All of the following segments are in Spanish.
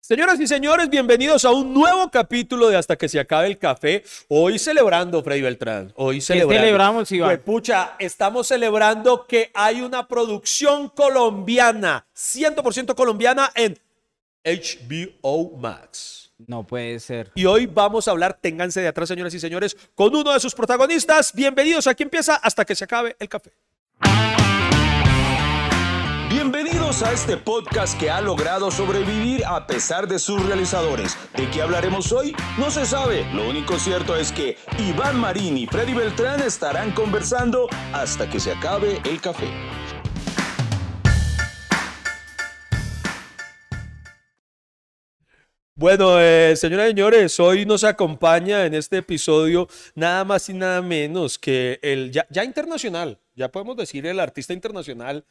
Señoras y señores, bienvenidos a un nuevo capítulo de Hasta que se acabe el café. Hoy celebrando, Freddy Beltrán. Hoy celebrando. celebramos, Iván? Pues, pucha, estamos celebrando que hay una producción colombiana, 100% colombiana en HBO Max. No puede ser. Y hoy vamos a hablar, ténganse de atrás, señoras y señores, con uno de sus protagonistas. Bienvenidos, aquí empieza Hasta que se acabe el café. Bienvenidos a este podcast que ha logrado sobrevivir a pesar de sus realizadores. ¿De qué hablaremos hoy? No se sabe. Lo único cierto es que Iván Marín y Freddy Beltrán estarán conversando hasta que se acabe el café. Bueno, eh, señoras y señores, hoy nos acompaña en este episodio nada más y nada menos que el ya, ya internacional, ya podemos decir el artista internacional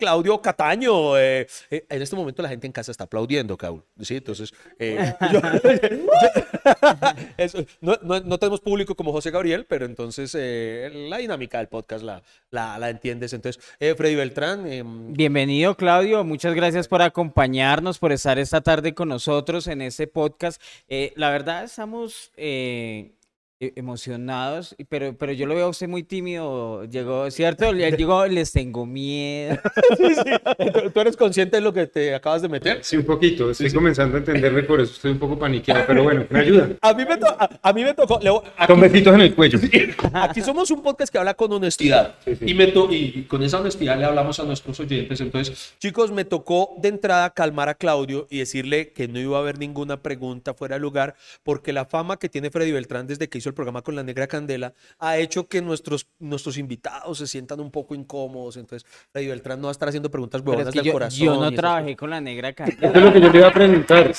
Claudio Cataño. eh, eh, en este momento la gente en casa está aplaudiendo, Caul. ¿sí? Entonces, eh, no, tenemos público como José Gabriel, pero entonces la dinámica del podcast la, la, la entiendes. Entonces, Freddy Beltrán, em, Bienvenido, Claudio. Muchas gracias por acompañarnos, por estar esta tarde con nosotros en este podcast. La verdad, estamos emocionados, y- pero, pero yo lo veo a usted muy tímido. Llegó, ¿cierto? Le- Llegó, les tengo miedo. sí, sí. ¿Tú- ¿Tú eres consciente de lo que te acabas de meter? Sí, un poquito. Estoy comenzando a entenderme, por eso estoy un poco paniqueado, pero bueno, me ayuda. A mí me, to- a, a mí me tocó. le voy- aquí- Con besitos en el cuello. Aquí somos un podcast que habla con honestidad. Sí, sí. Y, me to- y con esa honestidad le hablamos a nuestros oyentes. Entonces, chicos, me tocó de entrada calmar a Claudio y decirle que no iba a haber ninguna pregunta fuera de lugar, porque la fama que tiene Freddy Beltrán desde que hizo el programa con la Negra Candela ha hecho que nuestros, nuestros invitados se sientan un poco incómodos. Entonces, Freddy Beltrán no va a estar haciendo preguntas huevonas es que del yo, corazón. yo no trabajé con la negra Eso es candela. lo que yo le iba a preguntar.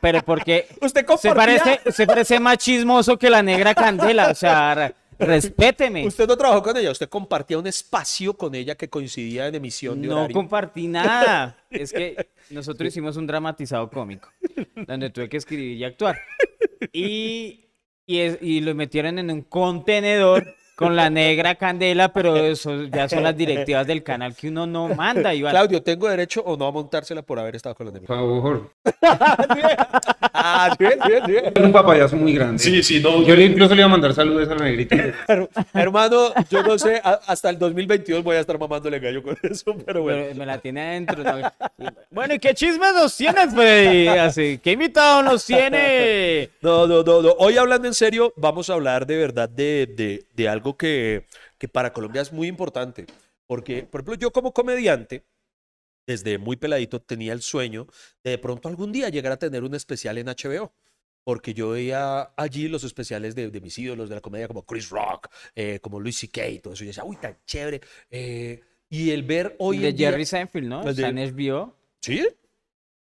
Pero porque Usted se parece, se parece más chismoso que la negra candela. O sea, re- respéteme. Usted no trabajó con ella, usted compartía un espacio con ella que coincidía en emisión de No horario. compartí nada. Es que nosotros hicimos un dramatizado cómico, donde tuve que escribir y actuar. Y, y, es- y lo metieron en un contenedor con la negra candela, pero eso ya son las directivas del canal que uno no manda, Iván. Claudio, ¿tengo derecho o no a montársela por haber estado con la Por Negra? favor. Ah, bien, bien, bien. Es un papayazo muy grande. sí, no. Yo le incluso le iba a mandar saludos a la negrita. Her- Hermano, yo no sé, a- hasta el 2022 voy a estar mamándole gallo con eso, pero bueno. Pero me la tiene adentro. ¿no? Bueno, ¿y qué chismes nos tienes, Freddy? Así, ¿qué invitado nos tiene? No, no, no, no. Hoy hablando en serio, vamos a hablar de verdad de, de- de algo que, que para Colombia es muy importante. Porque, por ejemplo, yo como comediante, desde muy peladito tenía el sueño de de pronto algún día llegar a tener un especial en HBO. Porque yo veía allí los especiales de, de mis ídolos de la comedia como Chris Rock, eh, como Louis C.K. y todo eso. Y yo decía, uy, tan chévere. Eh, y el ver hoy De en día- Jerry Seinfeld, ¿no? De- en HBO. ¿Sí?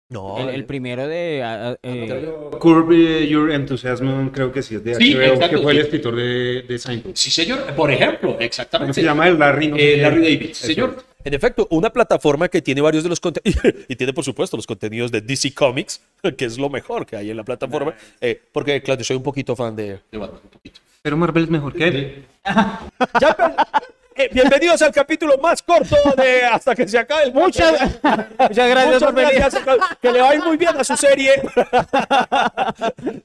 No. El, el el- primero de... ah, eh, Curb Your Enthusiasm, creo que sí es de Sí, HBO, exacto, que fue el escritor de, de Seinfeld. Sí, señor. Por ejemplo, ¿Cómo exactamente. se llama? El Larry, no Eh. Larry David, señor. En efecto, una plataforma que tiene varios de los contenidos, y tiene por supuesto los contenidos de DC Comics, que es lo mejor que hay en la plataforma, eh, porque claro, yo soy un poquito fan de, de Batman, un poquito. Pero Marvel es mejor que él. Ya, pero- eh, bienvenidos al capítulo más corto de Hasta que se acabe el Muchas, muchas gracias por venir. que le va a ir muy bien a su serie.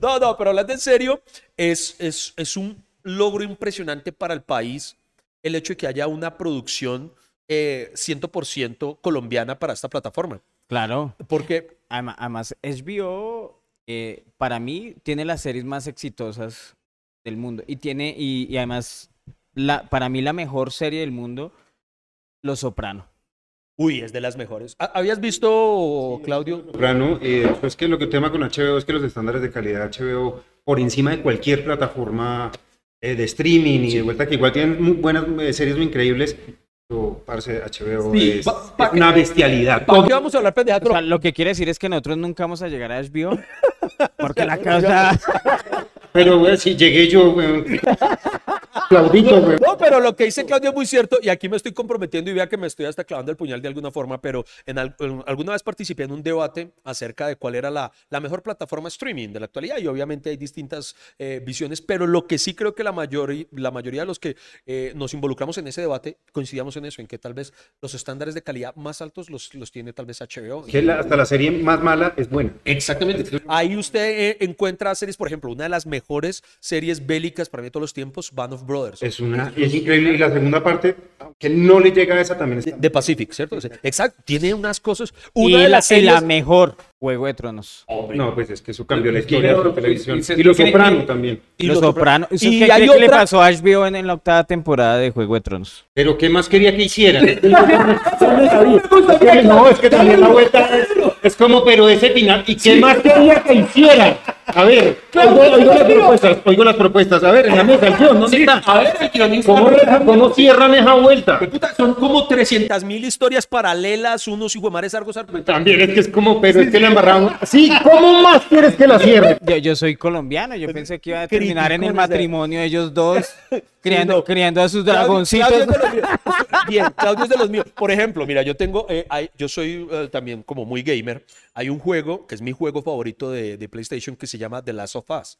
No, no, pero hablando en serio, es, es, es un logro impresionante para el país el hecho de que haya una producción eh, 100% colombiana para esta plataforma. Claro. Porque, Además, además, HBO, eh, para mí, tiene las series más exitosas del mundo. Y tiene, y, y además, la, para mí la mejor serie del mundo, Los Soprano. uy, es de las mejores. ¿Ha- ¿Habías visto, Claudio? Soprano, eh, pues que lo que tema con HBO es que los estándares de calidad de HBO, por encima de cualquier plataforma eh, de streaming y de vuelta, que igual tienen muy buenas eh, series muy increíbles, parce, HBO Sí, es, pa- pa- es una bestialidad. ¿Para qué vamos a hablar pendejadas? O sea, lo que quiere decir es que nosotros nunca vamos a llegar a HBO. Porque la casa. Pero, güey, si llegué yo, güey. Claudito, güey. No, pero lo que dice Claudio es muy cierto y aquí me estoy comprometiendo y vea que me estoy hasta clavando el puñal de alguna forma, pero en, al- en- alguna vez participé en un debate acerca de cuál era la, la mejor plataforma streaming de la actualidad y obviamente hay distintas eh, visiones, pero lo que sí creo que la, mayor, la mayoría de los que eh, nos involucramos en ese debate coincidíamos en eso, en que tal vez los estándares de calidad más altos los, los tiene tal vez HBO. Que la- hasta la serie más mala es buena. Exactamente. Ahí usted eh, encuentra series, por ejemplo, una de las mejores series bélicas para mí de todos los tiempos, Band of Brothers. Es una, es increíble. Y la segunda parte, que no le llega a esa también de, está. de Pacific, ¿cierto? Exacto. Tiene unas cosas. Y Una de la, las y la series. mejor, Juego de Tronos. No, pues es que eso cambió la historia de la televisión. y Y Los Soprano también. y Los. Sopranos. ¿Eso Y ¿Qué le pasó a HBO en, en la octava temporada de Juego de Tronos? Pero ¿qué más quería que hicieran? no, es que también la vuelta es, es como, pero ese final, ¿y qué más quería que hicieran? A ver, oigo, oigo las propuestas, oigo las propuestas. A ver, en la mesa, el guion, ¿dónde está? A ver, el guionista. ¿Cómo, ¿Cómo cierran esa vuelta? Puta, son como 300 mil historias paralelas, unos iguemares argos. argos. También es que es como, pero es que la embarramos. Sí, ¿cómo más quieres que la cierre? Yo, yo soy colombiano, yo pensé que iba a terminar en el matrimonio de ellos dos, criando, no. criando a sus Claudio- dragoncitos. Claudio es de los míos. Bien, Claudio es de los míos. Por ejemplo, mira, yo tengo, eh, hay- yo soy eh, también como muy gamer. Hay un juego que es mi juego favorito de, de PlayStation que se llama The Last of Us.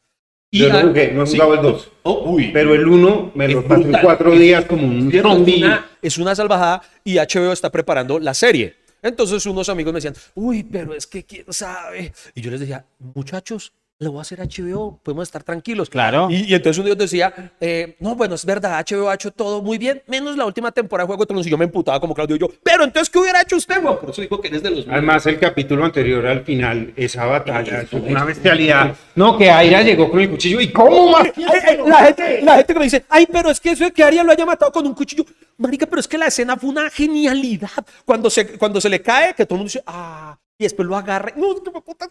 Yo a- lo jugué, no he sí. jugado el 2. Oh, uy. Pero el 1 me lo pasé en cuatro días como un zombie. Es una salvajada y HBO está preparando la serie. Entonces unos amigos me decían, uy, pero es que quién sabe. Y yo les decía, muchachos, lo voy a hacer HBO, podemos estar tranquilos. Claro. Y, y entonces uno de ellos decía, eh, no, bueno, es verdad, HBO ha hecho todo muy bien, menos la última temporada de Juego de Tronos. Y yo me emputaba como Claudio y yo, pero entonces, ¿qué hubiera hecho usted, güey? Por eso digo que eres de los. Además, el capítulo anterior al final, esa batalla, es una bestialidad. No, que Aira llegó con el cuchillo. ¿Y cómo más? Ay, ay, la, gente, la gente que me dice, ay, pero es que eso de que Arya lo haya matado con un cuchillo. Marica, pero es que la escena fue una genialidad. Cuando se, cuando se le cae, que todo el mundo dice, ah, y después lo agarra. No, que me puta.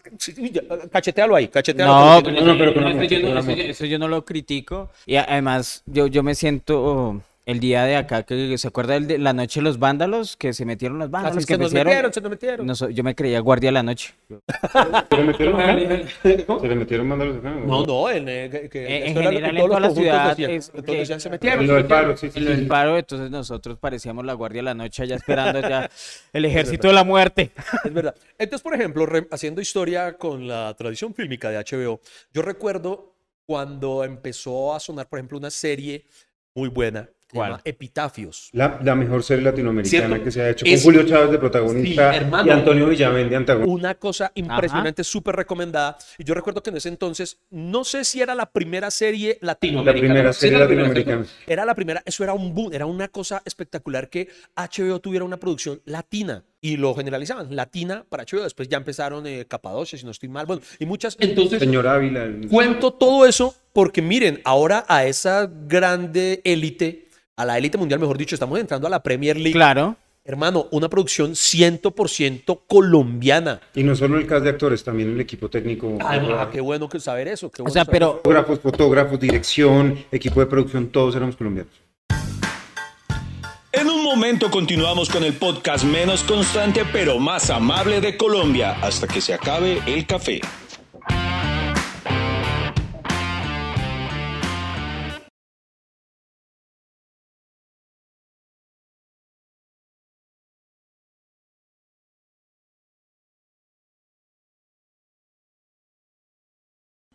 Cachetealo ahí, cachetealo. No, cachetealo. no, no, pero eso, yo no, con eso amor. yo- eso yo no lo critico. Y además, yo, yo me siento el día de acá, que se acuerda el de la noche de los vándalos, que se metieron los vándalos, Así que se nos metieron- metieron, se nos metieron. No so- yo me creía guardia de la noche. ¿Se le metieron acá? ¿Se le metieron mándalos acá? No, no, en, eh, que, que en esto era lo que general, en toda la ciudad decían. es Entonces decían, se En metieron. lo del paro, sí, sí. En lo del paro, entonces nosotros parecíamos la guardia de la noche allá esperando ya el ejército de la muerte. Es verdad. Entonces, por ejemplo, re- haciendo historia con la tradición fílmica de HBO, yo recuerdo cuando empezó a sonar, por ejemplo, una serie muy buena Epitafios. La, la mejor serie latinoamericana ¿Cierto? que se ha hecho. Es- Con Julio Chávez de protagonista Sí, hermano. y Antonio Villamén de antagonista. Una cosa impresionante, súper recomendada. Y yo recuerdo que en ese entonces, no sé si era la primera serie La latinoamericana. Sí, serie la primera latinoamericana. Era la primera, eso era un boom, era una cosa espectacular que HBO tuviera una producción latina y lo generalizaban, latina para HBO. Después ya empezaron eh, Capadocia, si no estoy mal, bueno, y muchas. Entonces, Señor Ávila. el- Cuento todo eso porque miren, ahora a esa grande élite, a la élite mundial, mejor dicho, estamos entrando a la Premier League. Claro. Hermano, una producción 100% colombiana. Y no solo el cast de actores, también el equipo técnico. Ah, qué bueno que saber eso. qué O bueno sea, saber pero Fotógrafos, fotógrafos, dirección, equipo de producción, todos éramos colombianos. En un momento continuamos con el podcast menos constante pero más amable de Colombia hasta que se acabe el café.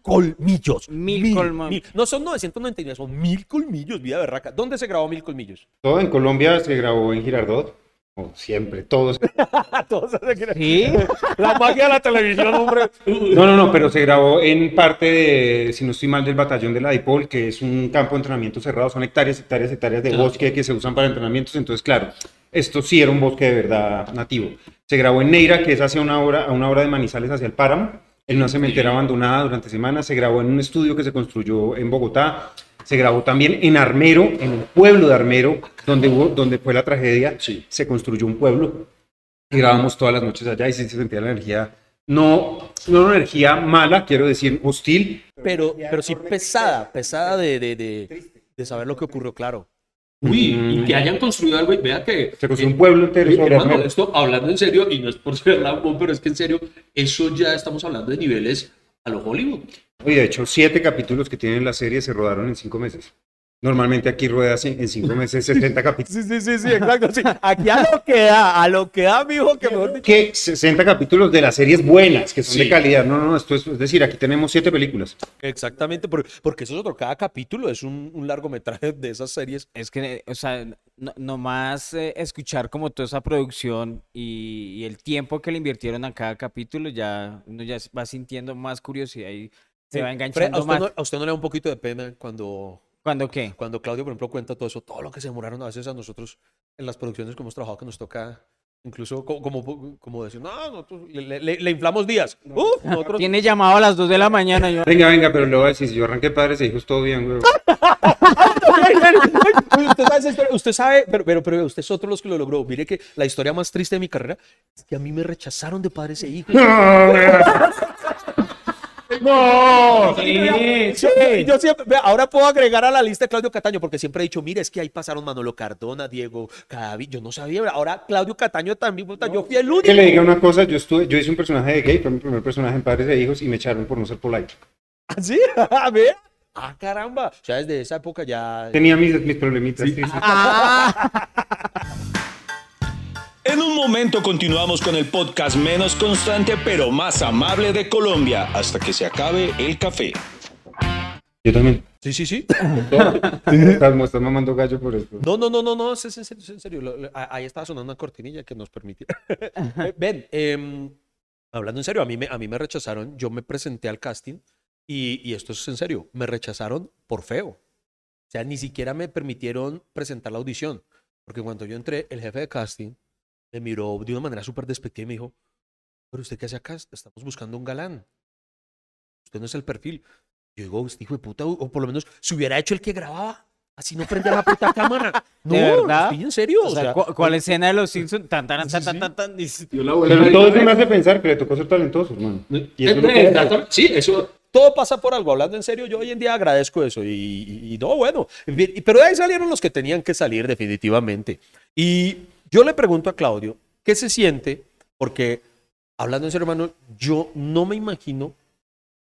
Colmillos. Mil colma- No son 999, son mil colmillos, vida berraca. ¿Dónde se grabó mil colmillos? Todo en Colombia se grabó en Girardot. Como siempre, todos. sí, La magia de la televisión, hombre. No, no, no, pero se grabó en parte de, si no estoy mal, del batallón de la DIPOL, que es un campo de entrenamiento cerrado. Son hectáreas, hectáreas, hectáreas de bosque que se usan para entrenamientos. Entonces, claro, esto sí era un bosque de verdad nativo. Se grabó en Neira, que es hacia una hora, a una hora de Manizales hacia el páramo, en una cementera abandonada durante semanas. Se grabó en un estudio que se construyó en Bogotá. Se grabó también en Armero, en el pueblo de Armero, donde, hubo, donde fue la tragedia. Se construyó un pueblo. Y grabamos todas las noches allá y sí se sentía la energía, no, no una energía mala, quiero decir hostil, Pero, pero sí pesada, pesada de, de, de, de saber lo que ocurrió, claro. Uy, y que hayan construido algo y vea que. Se construyó eh, un pueblo entero Oye, hermano, esto hablando en serio, y no es por ser lambón, pero es que en serio, eso ya estamos hablando de niveles a lo Hollywood. Y de hecho, siete capítulos que tiene la serie se rodaron en cinco meses. Normalmente aquí ruedas en en cinco meses 60 capítulos. Sí, sí, sí, sí, exacto. sí. Aquí a lo que da, a lo que da, mijo, que mejor dicho. Que 60 capítulos de las series buenas, que son Sí. de calidad. No, no, esto es, es decir, aquí tenemos siete películas. Exactamente, por- porque eso es otro. Cada capítulo es un, un largometraje de esas series. Es que, o sea, no, nomás eh, escuchar como toda esa producción y, y el tiempo que le invirtieron a cada capítulo, ya uno ya va sintiendo más curiosidad y se va Fred, ¿a enganchando usted, más. no, a usted no le da un poquito de pena cuando, ¿Cuándo qué? cuando Claudio, por ejemplo, cuenta todo eso, todo lo que se demoraron a veces a nosotros en las producciones que hemos trabajado, que nos toca incluso co- como, como, decir, no, nosotros le, le- le inflamos días. Uf, nosotros... Tiene llamado a las 2 de la mañana. Yo, Venga, venga, pero le voy a decir, si yo arranqué padres e hijos, todo bien, güey. usted sabe, usted sabe, pero, pero, pero usted es otro de los que lo logró. Mire que la historia más triste de mi carrera es que a mí me rechazaron de padres e hijos. ¡No! Yo, yo siempre, vea, ahora puedo agregar a la lista de Claudio Cataño, porque siempre he dicho, mire, es que ahí pasaron Manolo Cardona, Diego Cadavid, yo no sabía, ahora Claudio Cataño también, puta, yo fui el único. Que le diga una cosa, yo estuve, yo hice un personaje de gay, fue mi primer personaje en Padres e Hijos y me echaron por no ser polite. ¿Ah, ¿Sí? A ver. Ah, caramba. O sea, desde esa época ya... Tenía mis, mis problemitas. sí, sí. En un momento continuamos con el podcast menos constante pero más amable de Colombia hasta que se acabe el café. Yo también. Sí, sí, sí. Estás, me estás mamando gallo por esto. No, no, no, no, no, es en serio, es en serio. Lo- lo- a- Ahí estaba sonando una cortinilla que nos permitía. Eh, Ven, em, hablando en serio, a mí, me, a mí me rechazaron, yo me presenté al casting y, y esto es en serio, me rechazaron por feo. O sea, ni siquiera me permitieron presentar la audición. Porque cuando yo entré, el jefe de casting me miró de una manera súper despectiva y me dijo, pero usted qué hace acá, estamos buscando un galán. Usted no es el perfil. Yo digo, este hijo de puta, o o por lo menos se hubiera hecho el que grababa. Así no prendía la puta cámara. No, ¿De verdad? estoy en serio. o sea, ¿cu- ¿cuál escena de los Simpsons? Tan, tan, tan, tan, tan, tan, Yo la Pero todo eso me hace pensar que le tocó ser talentoso, hermano. Y eso es lo Eh, exactamente. Sí, eso. todo pasa por algo. Hablando en serio, yo hoy en día agradezco eso. Y, y- y no, bueno. Pero de ahí salieron los que tenían que salir definitivamente. Y yo le pregunto a Claudio, ¿qué se siente? Porque, hablando en serio, hermano, yo no me imagino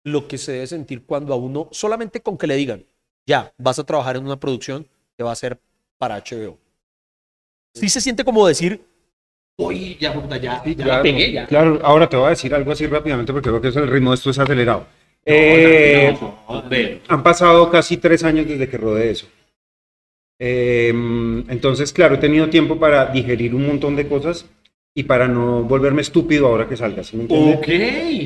lo que se debe sentir cuando a uno, solamente con que le digan, ya, vas a trabajar en una producción que va a ser para HBO. Sí se siente como decir, Uy, ya, ya, ya claro, la pegué, ya. claro, ahora te voy a decir algo así rápidamente porque creo que el ritmo de esto es acelerado. No, Eh, no, han pasado casi tres años desde que rodé eso. Eh, entonces, claro, he tenido tiempo para digerir un montón de cosas y para no volverme estúpido ahora que salga, ¿sí me entiende? Ok.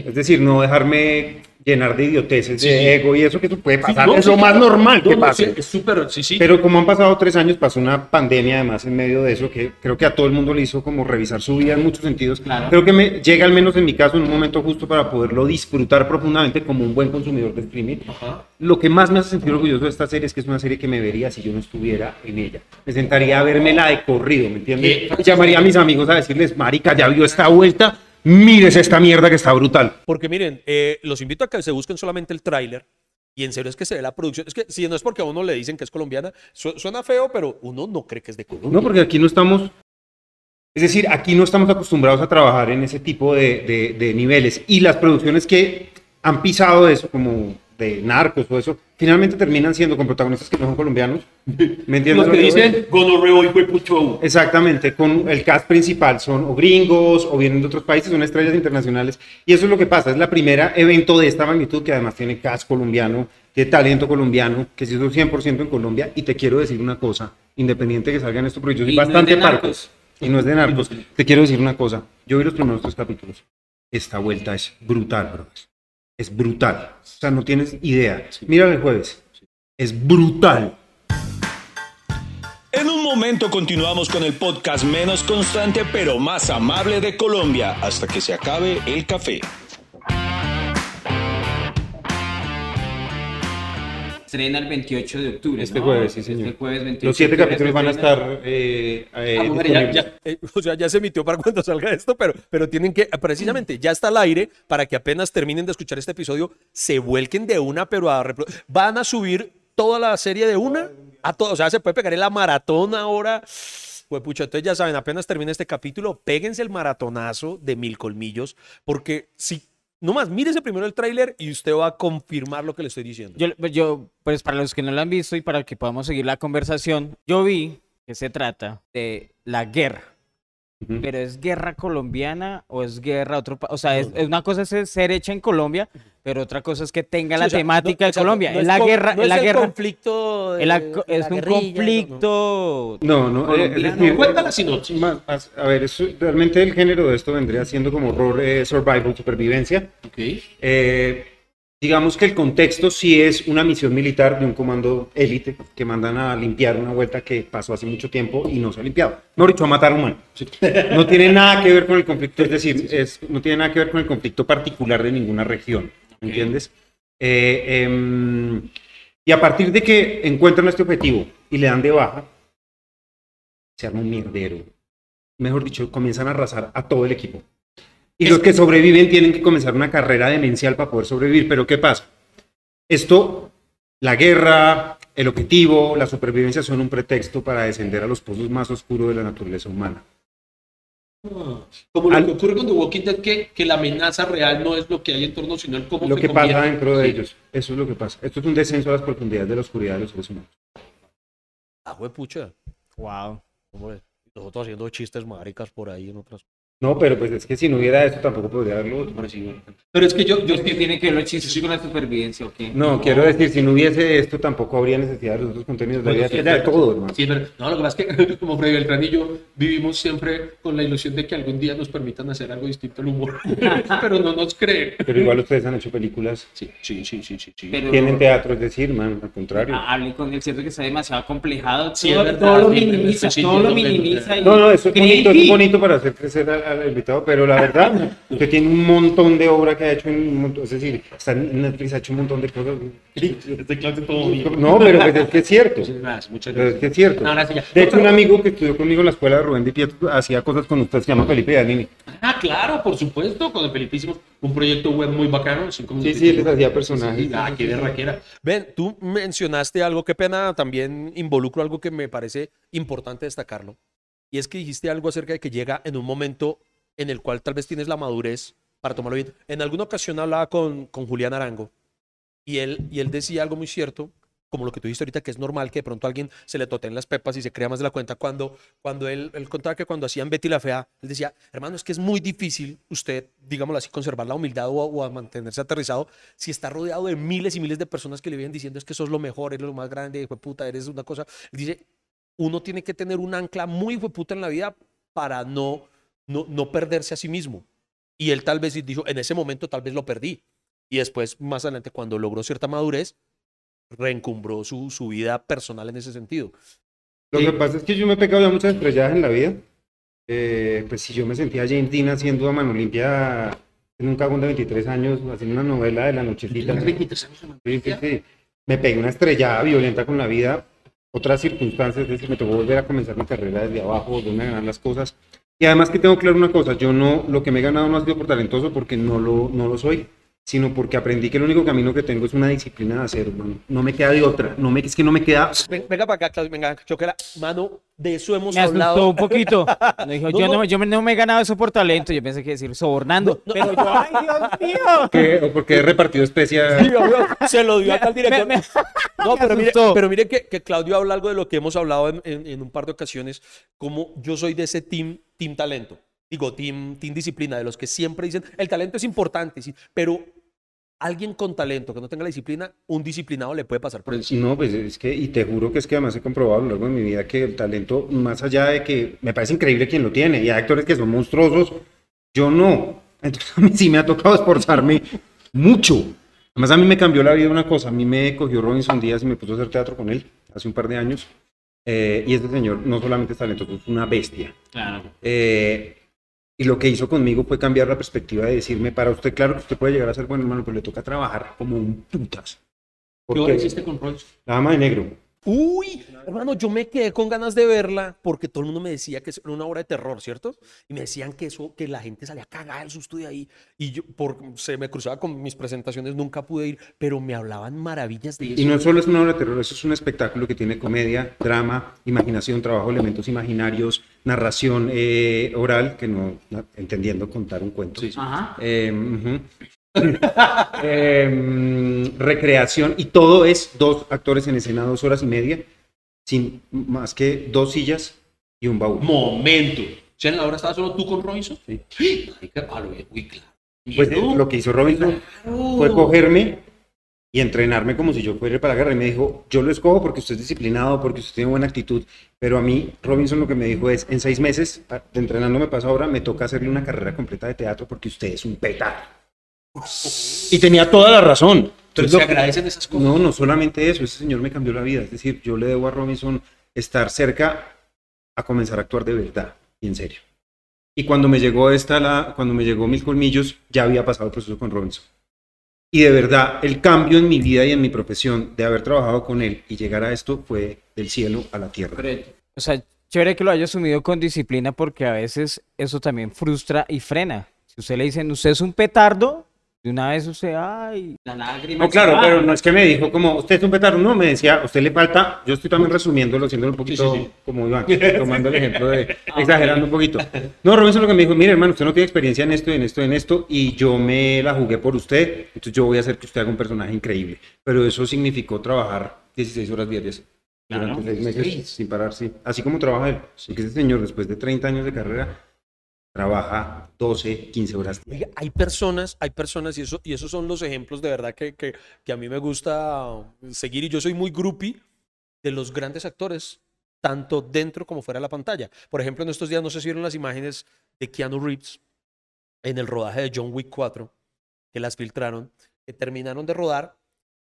Es decir, no dejarme llenar de idioteces, Sí, de sí. ego y eso que eso puede pasar, No, es sí, lo más normal que No, no, pase. sí, Es súper, sí, sí. Pero como han pasado tres años, pasó una pandemia además en medio de eso, que creo que a todo el mundo le hizo como revisar su vida en muchos sentidos. Claro. Creo que me llega al menos en mi caso en un momento justo para poderlo disfrutar profundamente como un buen consumidor de streaming. Ajá. Lo que más me hace sentir orgulloso de esta serie es que es una serie que me vería si yo no estuviera en ella. Me sentaría a vermela de corrido, ¿me entiendes? Llamaría a mis amigos a decirles, marica, ya vio esta vuelta, mires esta mierda que está brutal. Porque miren, eh, los invito a que se busquen solamente el tráiler. Y en serio es que se ve la producción. Es que si no es porque a uno le dicen que es colombiana, su- suena feo, pero uno no cree que es de Colombia. No, porque aquí no estamos, es decir, aquí no estamos acostumbrados a trabajar en ese tipo de, de- de niveles. Y las producciones que han pisado eso, como de narcos o eso, finalmente terminan siendo con protagonistas que no son colombianos. ¿Me entiendes? Los lo que dicen gonorreo hijo de pucho. Exactamente, con el cast principal son o gringos o vienen de otros países, son estrellas internacionales. Y eso es lo que pasa, es la primera evento de esta magnitud que además tiene cast colombiano, tiene talento colombiano, que se hizo 100% en Colombia. Y te quiero decir una cosa, independiente de que salgan esto, porque yo soy Y no bastante de parco. narcos. Y no es de narcos. Te quiero decir una cosa, yo vi los primeros tres capítulos. Esta vuelta es brutal, bro. Es brutal. O sea, no tienes idea. Mira el jueves. Es brutal. En un momento continuamos con el podcast menos constante pero más amable de Colombia hasta que se acabe el café. Estrena el 28 de octubre. Este ¿no? jueves, sí, señor. Este jueves 28 Los siete capítulos van a estar eh, eh, Ah, ya- ya. Eh, o sea, ya se emitió para cuando salga esto, pero, pero tienen que, precisamente, ya está al aire para que apenas terminen de escuchar este episodio, se vuelquen de una, pero a van a subir toda la serie de una a todo. O sea, se puede pegar en la maratón ahora. Pues pucha, entonces ya saben, apenas termine este capítulo, péguense el maratonazo de mil colmillos, porque si nomás, mírese primero el tráiler y usted va a confirmar lo que le estoy diciendo. Yo, yo, pues para los que no lo han visto y para que podamos seguir la conversación, yo vi que se trata de la guerra. Pero es guerra colombiana o es guerra otro pa- O sea, es, es una cosa es ser- hecha en Colombia, pero otra cosa es que tenga Sí, la o sea, temática no- de exacto, Colombia. no es la guerra, no es la el guerra. conflicto de- es la- de es la un guerrilla, no, no. conflicto. No, no, eh, es decir, Cuenta la sinopsis. a ver, eso- realmente el género de esto vendría siendo como horror eh, survival, supervivencia. Ok. Eh, digamos que el contexto sí es una misión militar de un comando élite que mandan a limpiar una vuelta que pasó hace mucho tiempo y no se ha limpiado. Mejor dicho, a matar humanos. No tiene nada que ver con el conflicto, es decir, es- no tiene nada que ver con el conflicto particular de ninguna región, ¿me ¿entiendes? Eh, em, y a partir de que encuentran este objetivo y le dan de baja, se arma un mierdero. Mejor dicho, comienzan a arrasar a todo el equipo. Y los que sobreviven tienen que comenzar una carrera demencial para poder sobrevivir. Pero ¿qué pasa? Esto, la guerra, el objetivo, la supervivencia son un pretexto para descender a los pozos más oscuros de la naturaleza humana. Como lo Al- que ocurre con The Walking Dead, que, que la amenaza real no es lo que hay en torno, sino el cómo Lo se que pasa dentro de Sí. ellos. Eso es lo que pasa. Esto es un descenso a las profundidades de la oscuridad de los seres humanos. Ah, pucha. Wow. Hombre, nosotros haciendo chistes maricas por ahí en otras. No, pero pues es que si no hubiera esto tampoco podría haberlo. Pero es que yo, yo ¿Es que tiene que ver los chistes con la supervivencia o qué? No, quiero decir, si no hubiese esto tampoco habría necesidad de los otros contenidos. Bueno, sí, de todo, hermano. Sí, pero no, lo que pasa es que como Freddy Beltrán y yo vivimos siempre con la ilusión de que algún día nos permitan hacer algo distinto al humor, pero no nos creen. Pero igual ustedes han hecho películas. Sí, sí, sí, sí, sí. sí. Pero- Tienen teatro, es decir, man, al contrario. Ah, Hable con él, cierto que está demasiado complejado. Sí, todo, es verdad, todo lo minimiza, todo lo minimiza. y- No, no, eso es bonito, es bonito para hacer crecer al, al invitado, pero la verdad, usted tiene un montón de obra que ha hecho, en un montón- es decir, está en Netflix, ha hecho un montón de cosas. Este clase todo bien. No, pero es que es cierto. Muchas gracias, muchas es gracias. que es cierto. No, gracias, ya. De hecho, un amigo que estudió conmigo en la escuela de Rubén Di Pietro hacía cosas con usted, se llama Felipe Danini. Ah, claro, por supuesto, con el Felipe hicimos un proyecto web muy bacano. cinco Sí, sí, él les hacía personajes. Ah, qué berraquera. Ven, tú mencionaste algo, qué pena también involucro algo que me parece importante destacarlo. Y es que dijiste algo acerca de que llega en un momento en el cual tal vez tienes la madurez para tomarlo bien. En alguna ocasión hablaba con, con Julián Arango y él, y él decía algo muy cierto, como lo que tú dijiste ahorita, que es normal que de pronto alguien se le toten las pepas y se crea más de la cuenta. Cuando, cuando él, contaba que cuando hacían Betty la Fea, él decía, hermano, es que es muy difícil usted, digámoslo así, conservar la humildad o, a mantenerse aterrizado si está rodeado de miles y miles de personas que le vienen diciendo es que sos lo mejor, eres lo más grande, hijo de puta, eres una cosa. Dice, uno tiene que tener un ancla muy hijo de puta en la vida para no, no, no perderse a sí mismo. Y él tal vez dijo, en ese momento tal vez lo perdí. Y después, más adelante, cuando logró cierta madurez, reencumbró su, su vida personal en ese sentido. Lo Sí. que pasa es que yo me he pegado ya muchas estrelladas en la vida. Eh, pues si yo me sentía James Dean haciendo a mano limpia en un cagón de 23 años, haciendo una novela de la nochecita. Tienes 23 años. Sí, sí, sí. Me pegué una estrellada violenta con la vida, otras circunstancias, es decir, me tocó volver a comenzar mi carrera desde abajo, volverme a ganar las cosas. Y además que tengo claro una cosa, yo no, lo que me he ganado no ha sido por talentoso porque no lo, no lo soy, sino porque aprendí que el único camino que tengo es una disciplina de hacer, hermano. No me queda de otra, no me, es que no me queda... Ven- Venga para acá, Claudio, venga, Choquera. Mano, de eso hemos Me asustó hablado. un poquito. Me dijo, No, yo, no. no, yo me- no me he ganado eso por talento. Yo pensé que decir sobornando. Pero yo, ay, Dios mío. que- o porque he repartido especias... Sí, Se lo dio acá al director. Me- me- No, me pero mire, pero mire que, que Claudio habla algo de lo que hemos hablado en, en- en un par de ocasiones, como yo soy de ese team, team talento. Digo, team, team disciplina, de los que siempre dicen, el talento es importante, sí, pero alguien con talento que no tenga la disciplina, un disciplinado le puede pasar por encima. No, pues es que, y te juro que es que además he comprobado a lo largo de mi vida que el talento, más allá de que me parece increíble quien lo tiene, y hay actores que son monstruosos, yo no. Entonces a mí sí me ha tocado esforzarme mucho. Además a mí me cambió la vida una cosa, a mí me cogió Robinson Díaz y me puso a hacer teatro con él hace un par de años. Eh, y este señor no solamente es talentoso, es una bestia. Claro. Eh, y lo que hizo conmigo fue cambiar la perspectiva de decirme, para usted, claro que usted puede llegar a ser buen hermano, pero le toca trabajar como un putas. ¿Qué hora hiciste con Rolls? la dama de negro. Uy, hermano, yo me quedé con ganas de verla porque todo el mundo me decía que era una obra de terror, ¿cierto? Y me decían que eso, que la gente salía cagada del susto de ahí. Y yo, por, se me cruzaba con mis presentaciones, nunca pude ir, pero me hablaban maravillas de eso. Y no solo es una obra de terror, eso es un espectáculo que tiene comedia, drama, imaginación, trabajo elementos imaginarios, narración eh, oral, que no, no- entendiendo contar un cuento. Sí, sí. Ajá. Eh, ujú. Em, recreación, y todo es dos actores en escena, dos horas y media, sin más que dos sillas y un baúl. Momento. O sea, en la hora estaba solo tú con Robinson. Sí. Ah, lo vi, uy, claro. Pues lo que hizo Robinson Claro. fue cogerme y entrenarme como si yo fuera para la guerra. Y me dijo, yo lo escojo porque usted es disciplinado, porque usted tiene buena actitud. Pero a mí, Robinson lo que me dijo es, en seis meses a- de entrenando me pasa ahora, me toca hacerle una carrera completa de teatro porque usted es un petardo. Y tenía toda la razón. Entonces se agradecen esas cosas. no, no solamente eso, ese señor me cambió la vida. Es decir, yo le debo a Robinson estar cerca a comenzar a actuar de verdad y en serio. Y cuando me llegó esta, la, cuando me llegó Mil Colmillos, ya había pasado el proceso con Robinson. Y de verdad, el cambio en mi vida y en mi profesión de haber trabajado con él y llegar a esto fue del cielo a la tierra. O sea, chévere que lo haya asumido con disciplina porque a veces eso también frustra y frena. Si usted le dicen, usted es un petardo, de una vez usted, ay, la lágrima. No, claro, pero no es que me dijo como, usted es un petardo, no, me decía, usted le falta, yo estoy también resumiéndolo, haciéndolo un poquito Sí, sí, sí. como Iván, tomando el ejemplo de, exagerando un poquito. No, Robinson lo que me dijo, mire hermano, usted no tiene experiencia en esto, en esto, en esto, y yo me la jugué por usted, entonces yo voy a hacer que usted haga un personaje increíble. Pero eso significó trabajar 16 horas diarias. Claro, durante seis meses 16. sin parar, sí. Así como trabaja él. Porque ese señor, después de 30 años de carrera, trabaja 12, 15 horas hay personas, hay personas, y, eso, y esos son los ejemplos de verdad que, que, que a mí me gusta seguir, y yo soy muy groupie de los grandes actores, tanto dentro como fuera de la pantalla. Por ejemplo, en estos días, no sé si vieron las imágenes de Keanu Reeves en el rodaje de John Wick 4, que las filtraron, que terminaron de rodar,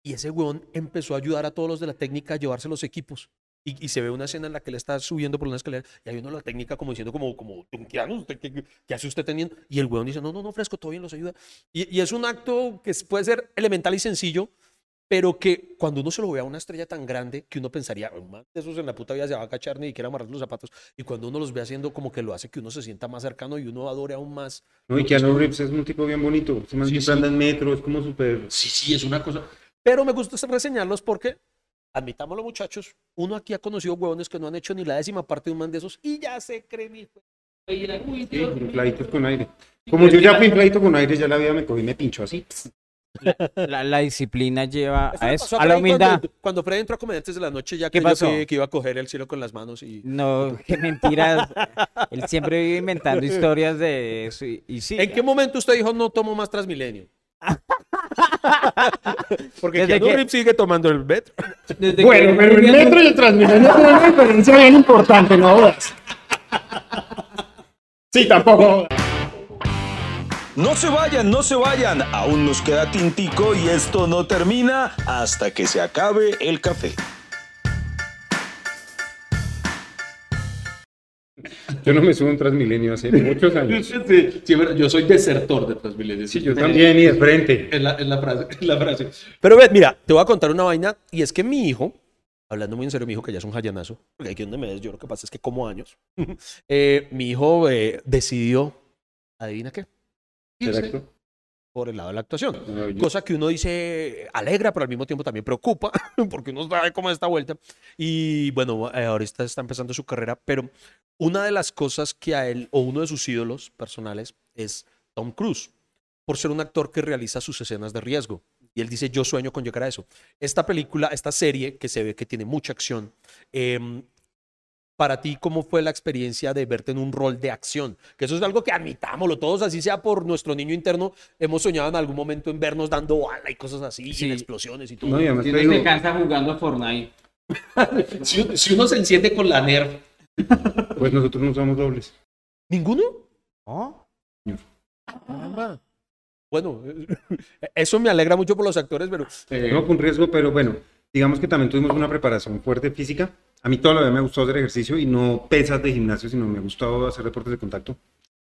y ese weón empezó a ayudar a todos los de la técnica a llevarse los equipos. Y, y se ve una escena en la que él está subiendo por una escalera y hay uno la técnica como diciendo como, como "Don Keanu, ¿usted qué, qué hace usted teniendo? Y el weón dice, no, no, no, fresco, todo bien, los ayuda. Y, y es un acto que puede ser elemental y sencillo, pero que cuando uno se lo ve a una estrella tan grande que uno pensaría, "Un man esos en la puta vida se va a cachar ni siquiera amarrar los zapatos. Y cuando uno los ve haciendo como que lo hace que uno se sienta más cercano y uno adore aún más. No, y Keanu Reeves es un tipo bien bonito. Se Sí, sí. anda en metro, es como súper... Sí, sí, es una cosa. Pero me gusta reseñarlos porque, admitámoslo muchachos, uno aquí ha conocido huevones que no han hecho ni la décima parte de un man de esos y ya se creen hijo Uy, Sí, infladitos con aire. Como yo ya fui infladito con aire, ya la vida me cogí me pinchó así. La, la disciplina lleva Esto a eso, pasó a la humildad. Cuando, cuando Freddy entró a Comediantes de la Noche, ya ¿Qué creyó pasó? que, que iba a coger el cielo con las manos y... No, qué mentiras. Él siempre vive inventando historias de eso. Y, y sí, ¿En qué momento usted dijo no tomo más Transmilenio? Porque Desde Keanu que- Reeves sigue tomando el metro. desde Bueno, que- pero el metro y el Transmilenio tienen una diferencia bien importante, no jodas. Sí, tampoco. No se vayan, no se vayan. Aún nos queda tintico y esto no termina hasta que se acabe el café. Yo no me subo a un Transmilenio hace muchos años. Sí, sí, yo soy desertor de Transmilenio. Sí, yo también, y de frente. Es la, es la frase. es la frase. Pero ve, mira, te voy a contar una vaina y es que mi hijo, hablando muy en serio, mi hijo que ya es un jayanazo, porque aquí donde me ves yo lo que pasa es que como años, eh, mi hijo eh, decidió, adivina qué, ¿Será que? Por el lado de la actuación. No, yo- Cosa que uno dice alegra, pero al mismo tiempo también preocupa, porque uno sabe cómo es esta vuelta. Y bueno, eh, ahorita está empezando su carrera, pero una de las cosas que a él, o uno de sus ídolos personales, es Tom Cruise, por ser un actor que realiza sus escenas de riesgo. Y él dice, yo sueño con llegar a eso. Esta película, esta serie, que se ve que tiene mucha acción, em, para ti, ¿cómo fue la experiencia de verte en un rol de acción? Que eso es algo que admitámoslo todos, así sea por nuestro niño interno, hemos soñado en algún momento en vernos dando bala y cosas así, Sí. en explosiones y todo. No, y además Si te uno se digo, cansa jugando a Fortnite. Si, si uno se enciende con la NERF, pues nosotros no usamos dobles. ¿Ninguno? ¿No? Caramba. Bueno, eso me alegra mucho por los actores, pero eh, No, con riesgo, pero bueno, digamos que también tuvimos una preparación fuerte física. A mí toda la vida me gustó hacer ejercicio y no pesas de gimnasio, sino me gustó hacer deportes de contacto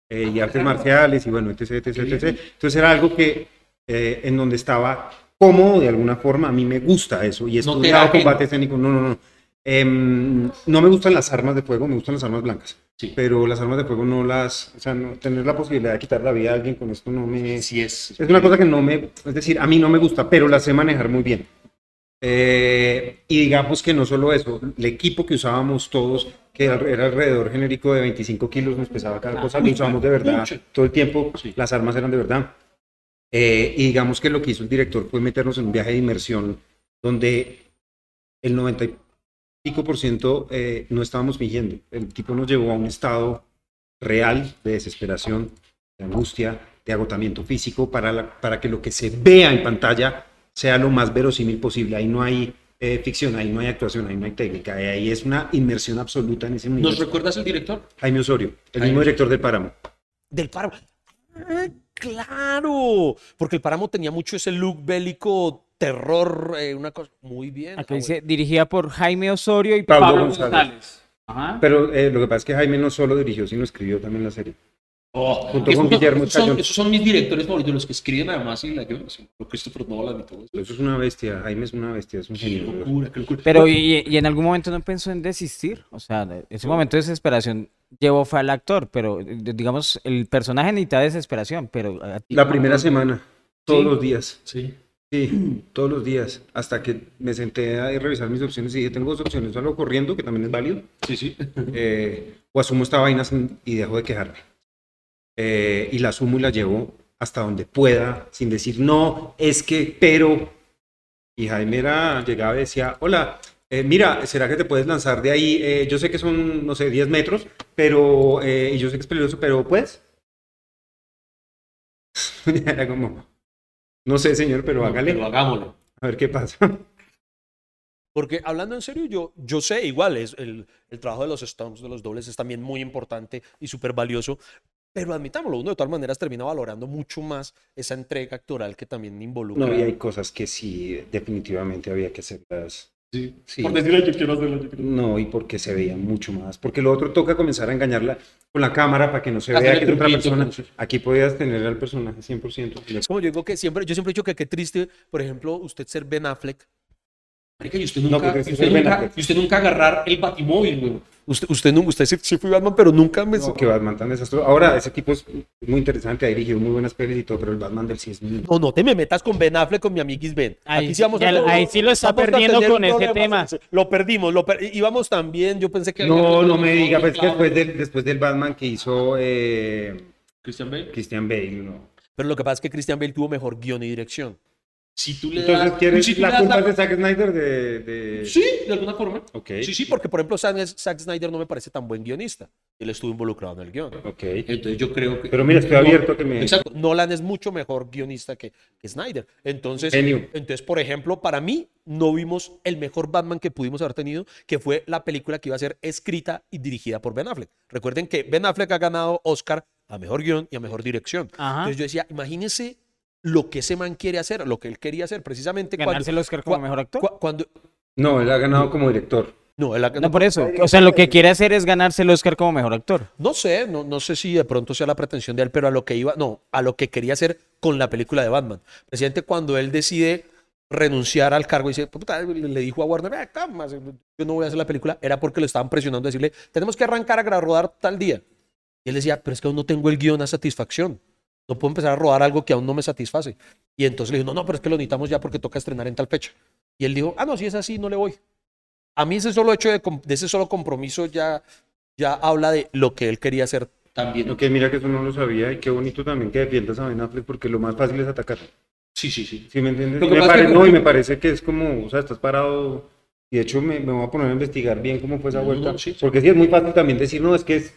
eh, y artes marciales y bueno, etc, etc, etc. Entonces era algo que eh, en donde estaba cómodo de alguna forma, a mí me gusta eso y he No estudiado combate escénico, no, no, no. Em, no me gustan las armas de fuego, me gustan las armas blancas. Sí. Pero las armas de fuego no las, o sea, no, tener la posibilidad de quitar la vida a alguien con esto no me, sí es. es una cosa que no me, es decir, a mí no me gusta, pero la sé manejar muy bien. Eh, y digamos que no solo eso, el equipo que usábamos todos, que era alrededor genérico de 25 kilos, nos pesaba cada cosa, lo usábamos de verdad todo el tiempo, las armas eran de verdad. Eh, y digamos que lo que hizo el director fue meternos en un viaje de inmersión donde el 90 y pico por ciento eh, no estábamos fingiendo. El tipo nos llevó a un estado real de desesperación, de angustia, de agotamiento físico para, la- para que lo que se vea en pantalla sea lo más verosímil posible. Ahí no hay eh, ficción, ahí no hay actuación, ahí no hay técnica, ahí es una inmersión absoluta en ese ¿Nos universo. recuerdas el director? Jaime Osorio, el Jaime. mismo director del Páramo. Del páramo. Ah, claro. Porque el páramo tenía mucho ese look bélico, terror, eh, una cosa. Muy bien. Acá Ah, dice, dirigida por Jaime Osorio y Pablo Pablo, González. González. Ajá. Pero eh, lo que pasa es que Jaime no solo dirigió, sino escribió también la serie. Oh, Junto con son- Guillermo esos son, esos son mis directores favoritos, los que escriben además y la por Christopher Nolan y todo eso. Eso es una bestia, Jaime es una bestia, es un Qué genio. locura, qué locura. Pero y, y en algún momento no pensó en desistir, o sea, ese momento de desesperación llevó fue al actor, pero digamos el personaje necesita desesperación, pero a ti La primera semana, todos Sí. los días. Sí. Sí, todos los días, hasta que me senté a revisar mis opciones y dije, tengo dos opciones, salgo corriendo, que también es válido, Sí, sí. eh, o asumo esta vaina y dejo de quejarme. Eh, y la asumo y la llevo hasta donde pueda, sin decir, no, es que, pero... Y Jaime era, llegaba y decía, hola, eh, mira, ¿será que te puedes lanzar de ahí? Eh, yo sé que son, no sé, 10 metros, pero, eh, y yo sé que es peligroso, pero ¿puedes? Era como, no sé, señor, pero hágale, Pero hagámoslo. a ver qué pasa. Porque hablando en serio, yo, yo sé, igual, es el, el trabajo de los stunts, de los dobles, es también muy importante y súper valioso. Pero admitámoslo, uno de todas maneras termina valorando mucho más esa entrega actoral que también involucra. No, y hay cosas que sí, definitivamente había que hacerlas. Sí. Sí. Por decir, "Ay, yo quiero hacerlo, yo quiero No, y porque se veía mucho más. Porque lo otro toca comenzar a engañarla con la cámara para que no se Hacer vea que es otra persona. Aquí podías tener al personaje 100%. Es como yo digo que siempre, yo siempre he dicho que qué triste, por ejemplo, usted ser Ben Affleck. Marica, y usted No, nunca, que y usted nunca, usted nunca agarrar el batimóvil, güey. Usted, usted, nunca, usted sí, sí fue Batman, pero nunca me... No, que Batman tan desastroso. Ahora, ese tipo es muy interesante, ha dirigido muy buenas pelis y todo, pero el Batman del sí es muy... No, no te me metas con Ben Affleck, con mi amiguis Ben. Ahí Aquí sí, vamos a lo- ahí sí lo está perdiendo con ese tema. Lo perdimos, lo per- íbamos tan bien, yo pensé que... No, no me diga, pues que Claro. después del, después del Batman que hizo eh, Christian Bale. Christian Bale, no. Pero lo que pasa es que Christian Bale tuvo mejor guion y dirección. Si tú le Entonces, das... ¿quieres si tú la le das culpa la- es de Zack Snyder de...? de... Sí, de alguna forma. Ok, Sí, sí, porque por ejemplo Zack, Zack Snyder no me parece tan buen guionista. Él estuvo involucrado en el guion. ok. Entonces yo creo que... Pero mira, estoy abierto a que me... Exacto. Nolan es mucho mejor guionista que, que Snyder. Entonces, Genio. entonces, por ejemplo, para mí no vimos el mejor Batman que pudimos haber tenido, que fue la película que iba a ser escrita y dirigida por Ben Affleck. Recuerden que Ben Affleck ha ganado Oscar a mejor guion y a mejor dirección. Ajá. Entonces yo decía, imagínense lo que ese man quiere hacer, lo que él quería hacer, precisamente ganarse el cuando, Oscar como cua- mejor actor. cua- cuando No, él ha ganado como director. no, él ha- No, por eso. O sea, lo que quiere hacer es ganarse el Oscar como mejor actor. No sé, no, no sé si de pronto sea la pretensión de él, pero a lo que iba, no, a lo que quería hacer con la película de Batman. Presidente, cuando él decide renunciar al cargo y dice, "Puta", le le dijo a Warner, "Ah, calma, yo no voy a hacer la película, era porque lo estaban presionando a decirle, tenemos que arrancar a rodar tal día. Y él decía, pero es que aún no tengo el guion a satisfacción. No puedo empezar a rodar algo que aún no me satisface. Y entonces le dijo, no, no, pero es que lo necesitamos ya porque toca estrenar en tal fecha. Y él dijo, ah, no, si es así, no le voy. A mí ese solo hecho de, ese solo compromiso ya, ya habla de lo que él quería hacer También. Ok, mira que eso no lo sabía y qué bonito también que defiendas a Ben Affleck porque lo más fácil es atacar. Sí, sí, sí. ¿Sí me entiendes? Me pare- que- no, y me parece que es como, o sea, estás parado y de hecho me, me voy a poner a investigar bien cómo fue esa No, vuelta. no, sí, sí. Porque sí es muy fácil también decir, no, es que es...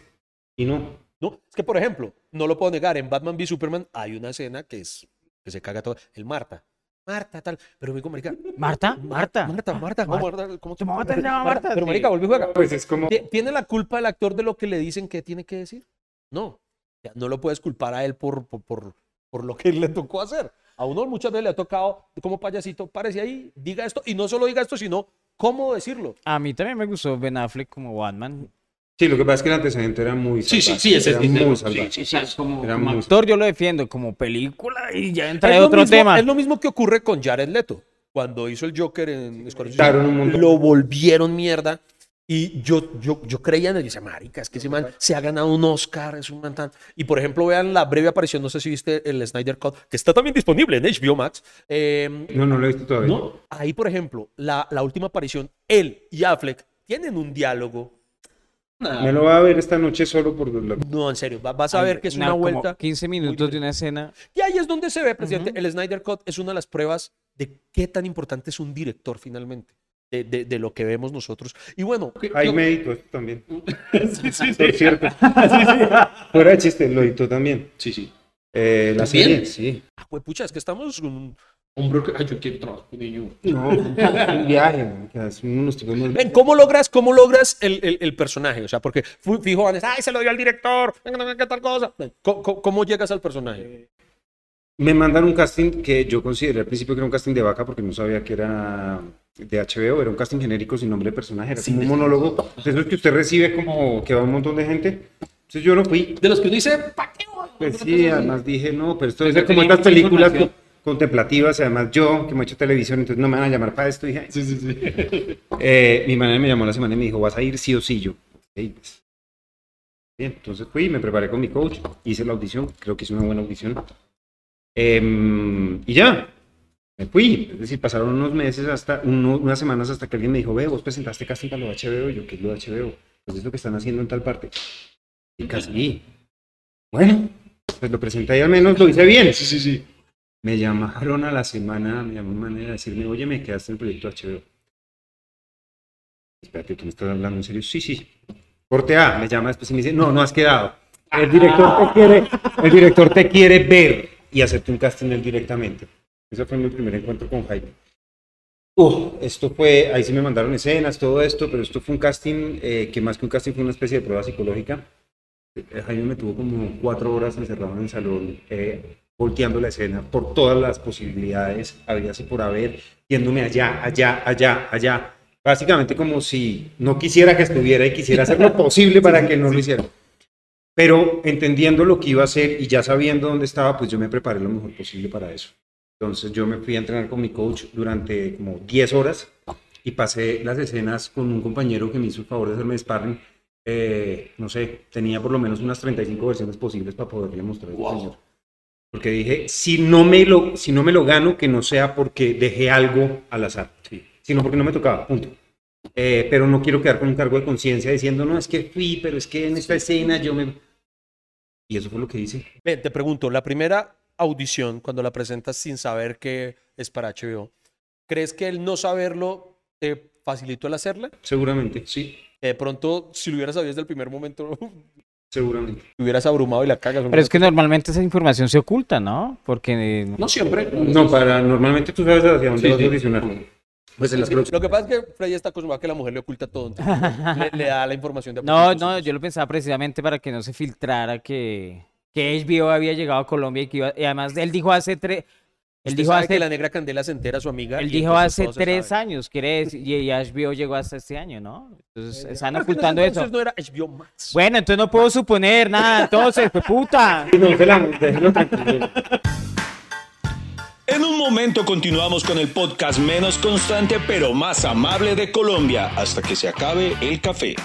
Y no. No, es que por ejemplo, no lo puedo negar, en Batman v Superman hay una escena que es que se caga todo, el Marta. Marta, tal, pero me digo, marica, Marta, Marta. Marta, Marta, ¿cómo, Marta, ¿cómo ¿Cómo Marta Marta? Pero Sí. marica, volvió y juega. Pues es como... ¿Ti- ¿Tiene la culpa el actor de lo que le dicen que tiene que decir? No. Sea, no lo puedes culpar a él por, por, por, por lo que le tocó hacer. A uno muchas veces le ha tocado como payasito, párese ahí, diga esto, y no solo diga esto, sino cómo decirlo. A mí también me gustó Ben Affleck como Batman. Sí, lo que pasa es que el antecedente era muy Sí, sí, salvaje, sí, ese era es muy sí, salvaje. sí, sí. Como, Era como muy- actor yo lo defiendo, como película y ya entra Es otro mismo- tema. Es lo mismo que ocurre con Jared Leto. Cuando hizo el Joker en montón. lo volvieron mierda. Y yo, yo, yo creía en él. Y decía, marica, es que ese man se ha ganado un Oscar, es un man tan... Y por ejemplo, vean la breve aparición, no sé si viste el Snyder Cut, que está también disponible en HBO Max. Eh, No, no lo he visto todavía. ¿no? Ahí, por ejemplo, la, la última aparición, él y Affleck tienen un diálogo Nah. Me lo va a ver esta noche solo por la... No, en serio, va- vas a ver que es una como vuelta. 15 minutos de una escena. Y ahí es donde se ve, presidente, el Snyder Cut es una de las pruebas de qué tan importante es un director finalmente, de, de- de lo que vemos nosotros. Y bueno, Ahí yo- me editó esto también. sí, sí, Por sí. cierto. Fuera de chiste, lo editó también. Sí, sí. Eh, la ¿También? serie, sí. ah, pues, pucha, es que estamos... un- Hombre, que- ay, yo quiero trabajar con niño. No, un viaje, unos Ven, ¿cómo logras, cómo logras el, el- el personaje? O sea, porque fijo, van a decir, ay, se lo dio al director, venga, venga, qué tal cosa. ¿Cómo, cómo- llegas al personaje? Me mandan un casting que yo consideré al principio que era un casting de vaca porque no sabía que era de HBO, era un casting genérico sin nombre de personaje, era como un monólogo. De esos que usted recibe como que va un montón de gente. Entonces yo no fui. De los que uno dice, ¿pa' qué voy? Pues sí, además dije, no, pero esto es como estas películas información. Co- contemplativas, además yo, que me he hecho televisión, entonces no me van a llamar para esto. Dije. Sí, sí, sí. Eh, mi madre me llamó la semana y me dijo, vas a ir sí o sí. Yo, "Ok, pues". Bien, entonces fui, me preparé con mi coach, hice la audición, creo que hice una buena audición. Em, y ya, me fui. Es decir, pasaron unos meses, hasta uno- unas semanas hasta que alguien me dijo, ve, vos presentaste casting para lo HBO. Y yo, ¿qué es lo HBO? Pues es lo que están haciendo en tal parte. Y casi, bueno, pues lo presenté y al menos lo hice bien. Sí, sí, sí. Me llamaron a la semana, me llamó manera de decirme, oye, me quedaste en el proyecto HBO. Espérate, ¿tú me estás hablando en serio? Sí, sí. Corte A, me llama después y me dice, no, no has quedado. El director te quiere, el director te quiere ver y hacerte un casting él directamente. Ese fue mi primer encuentro con Jaime. Uh, esto fue, ahí sí me mandaron escenas, todo esto, pero esto fue un casting eh, que más que un casting fue una especie de prueba psicológica. Eh, Jaime me tuvo como cuatro horas encerrado en el salón, eh, volteando la escena por todas las posibilidades, había así por haber, yéndome allá, allá, allá, allá. Básicamente como si no quisiera que estuviera y quisiera hacer lo posible para que no lo hiciera. Pero entendiendo lo que iba a hacer y ya sabiendo dónde estaba, pues yo me preparé lo mejor posible para eso. Entonces yo me fui a entrenar con mi coach durante como 10 horas y pasé las escenas con un compañero que me hizo el favor de hacerme sparring. Eh, no sé, tenía por lo menos unas 35 versiones posibles para poderle mostrar a este Wow. señor. Porque dije, si no, me lo, si no me lo gano, que no sea porque dejé algo al azar, sino porque no me tocaba, punto. Eh, pero no quiero quedar con un cargo de conciencia diciendo, no, es que fui, pero es que en esta escena yo me... Y eso fue lo que hice. Ven, te pregunto, la primera audición, cuando la presentas sin saber que es para HBO, ¿crees que el no saberlo te facilitó el hacerla? Seguramente, Sí. De pronto, si lo hubieras sabido desde el primer momento, seguramente. te hubieras abrumado y la cagas. Pero es que normalmente esa información se oculta, ¿no? Porque eh, No siempre. No, para, normalmente tú sabes hacia dónde Sí, vas a sí. Pues en las Lo próximas. que pasa es que Freddy está acostumbrado a que la mujer le oculta todo. entonces le, le da la información de No, no, yo lo pensaba precisamente para que no se filtrara que, que HBO había llegado a Colombia y que iba, y además él dijo hace tres, él dijo hace, que la negra candela se entera a su amiga. él dijo hace tres sabe. años, quiere decir, y, y HBO llegó hasta este año, ¿no? Entonces están en ocultando eso. entonces no era HBO Max. Bueno, entonces no puedo suponer nada, entonces, pues puta. En un momento continuamos con el podcast menos constante pero más amable de Colombia hasta que se acabe el café.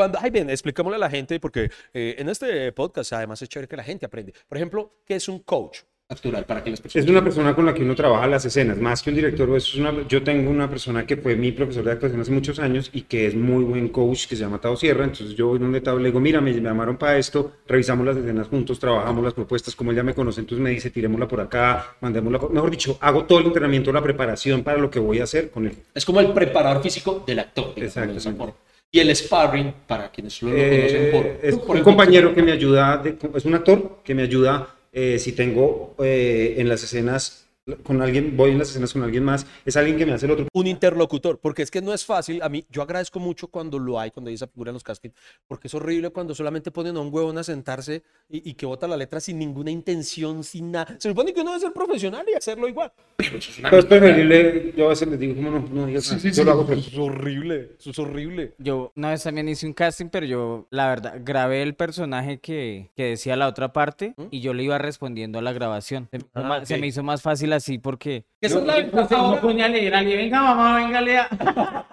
Cuando, ay, bien, expliquémosle a la gente, porque eh, en este podcast además es chévere que la gente aprende. Por ejemplo, ¿qué es un coach? Actoral, para que las personas. Es una persona con la que uno trabaja las escenas, más que un director. Eso es una, yo tengo una persona que fue mi profesor de actuación hace muchos años y que es muy buen coach, que se llama Tao Sierra. Entonces yo voy donde Tao le digo, mira, me llamaron para esto, revisamos las escenas juntos, trabajamos las propuestas, como él ya me conoce, entonces me dice, tirémosla por acá, mandémosla por... Mejor dicho, hago todo el entrenamiento, la preparación para lo que voy a hacer con él. Es como el preparador físico del actor. digamos, Y el sparring, para quienes lo conocen por. Eh, es por un el compañero que me ayuda, de- es un actor que me ayuda eh, si tengo eh, en las escenas con alguien, voy en las escenas con alguien más, es alguien que me hace el otro. Un interlocutor, porque es que no es fácil. A mí, yo agradezco mucho cuando lo hay, cuando hay esa figura en los castings, porque es horrible cuando solamente ponen a un huevón a sentarse y, y que bota la letra sin ninguna intención, sin nada. Se supone que uno debe ser profesional y hacerlo igual. Pero eso es una Pero es preferible, yo a veces les digo, como no, no digas Sí, nada, sí, yo sí. lo hago, pero- Eso es horrible, eso es horrible. Yo una vez también hice un casting, pero yo, la verdad, grabé el personaje que, que decía la otra parte y yo le iba respondiendo a la grabación. Se me hizo Ah, más- se me hizo más fácil así porque... Esa es la ventaja no ahora. ponía a leer a alguien, venga mamá, venga lea.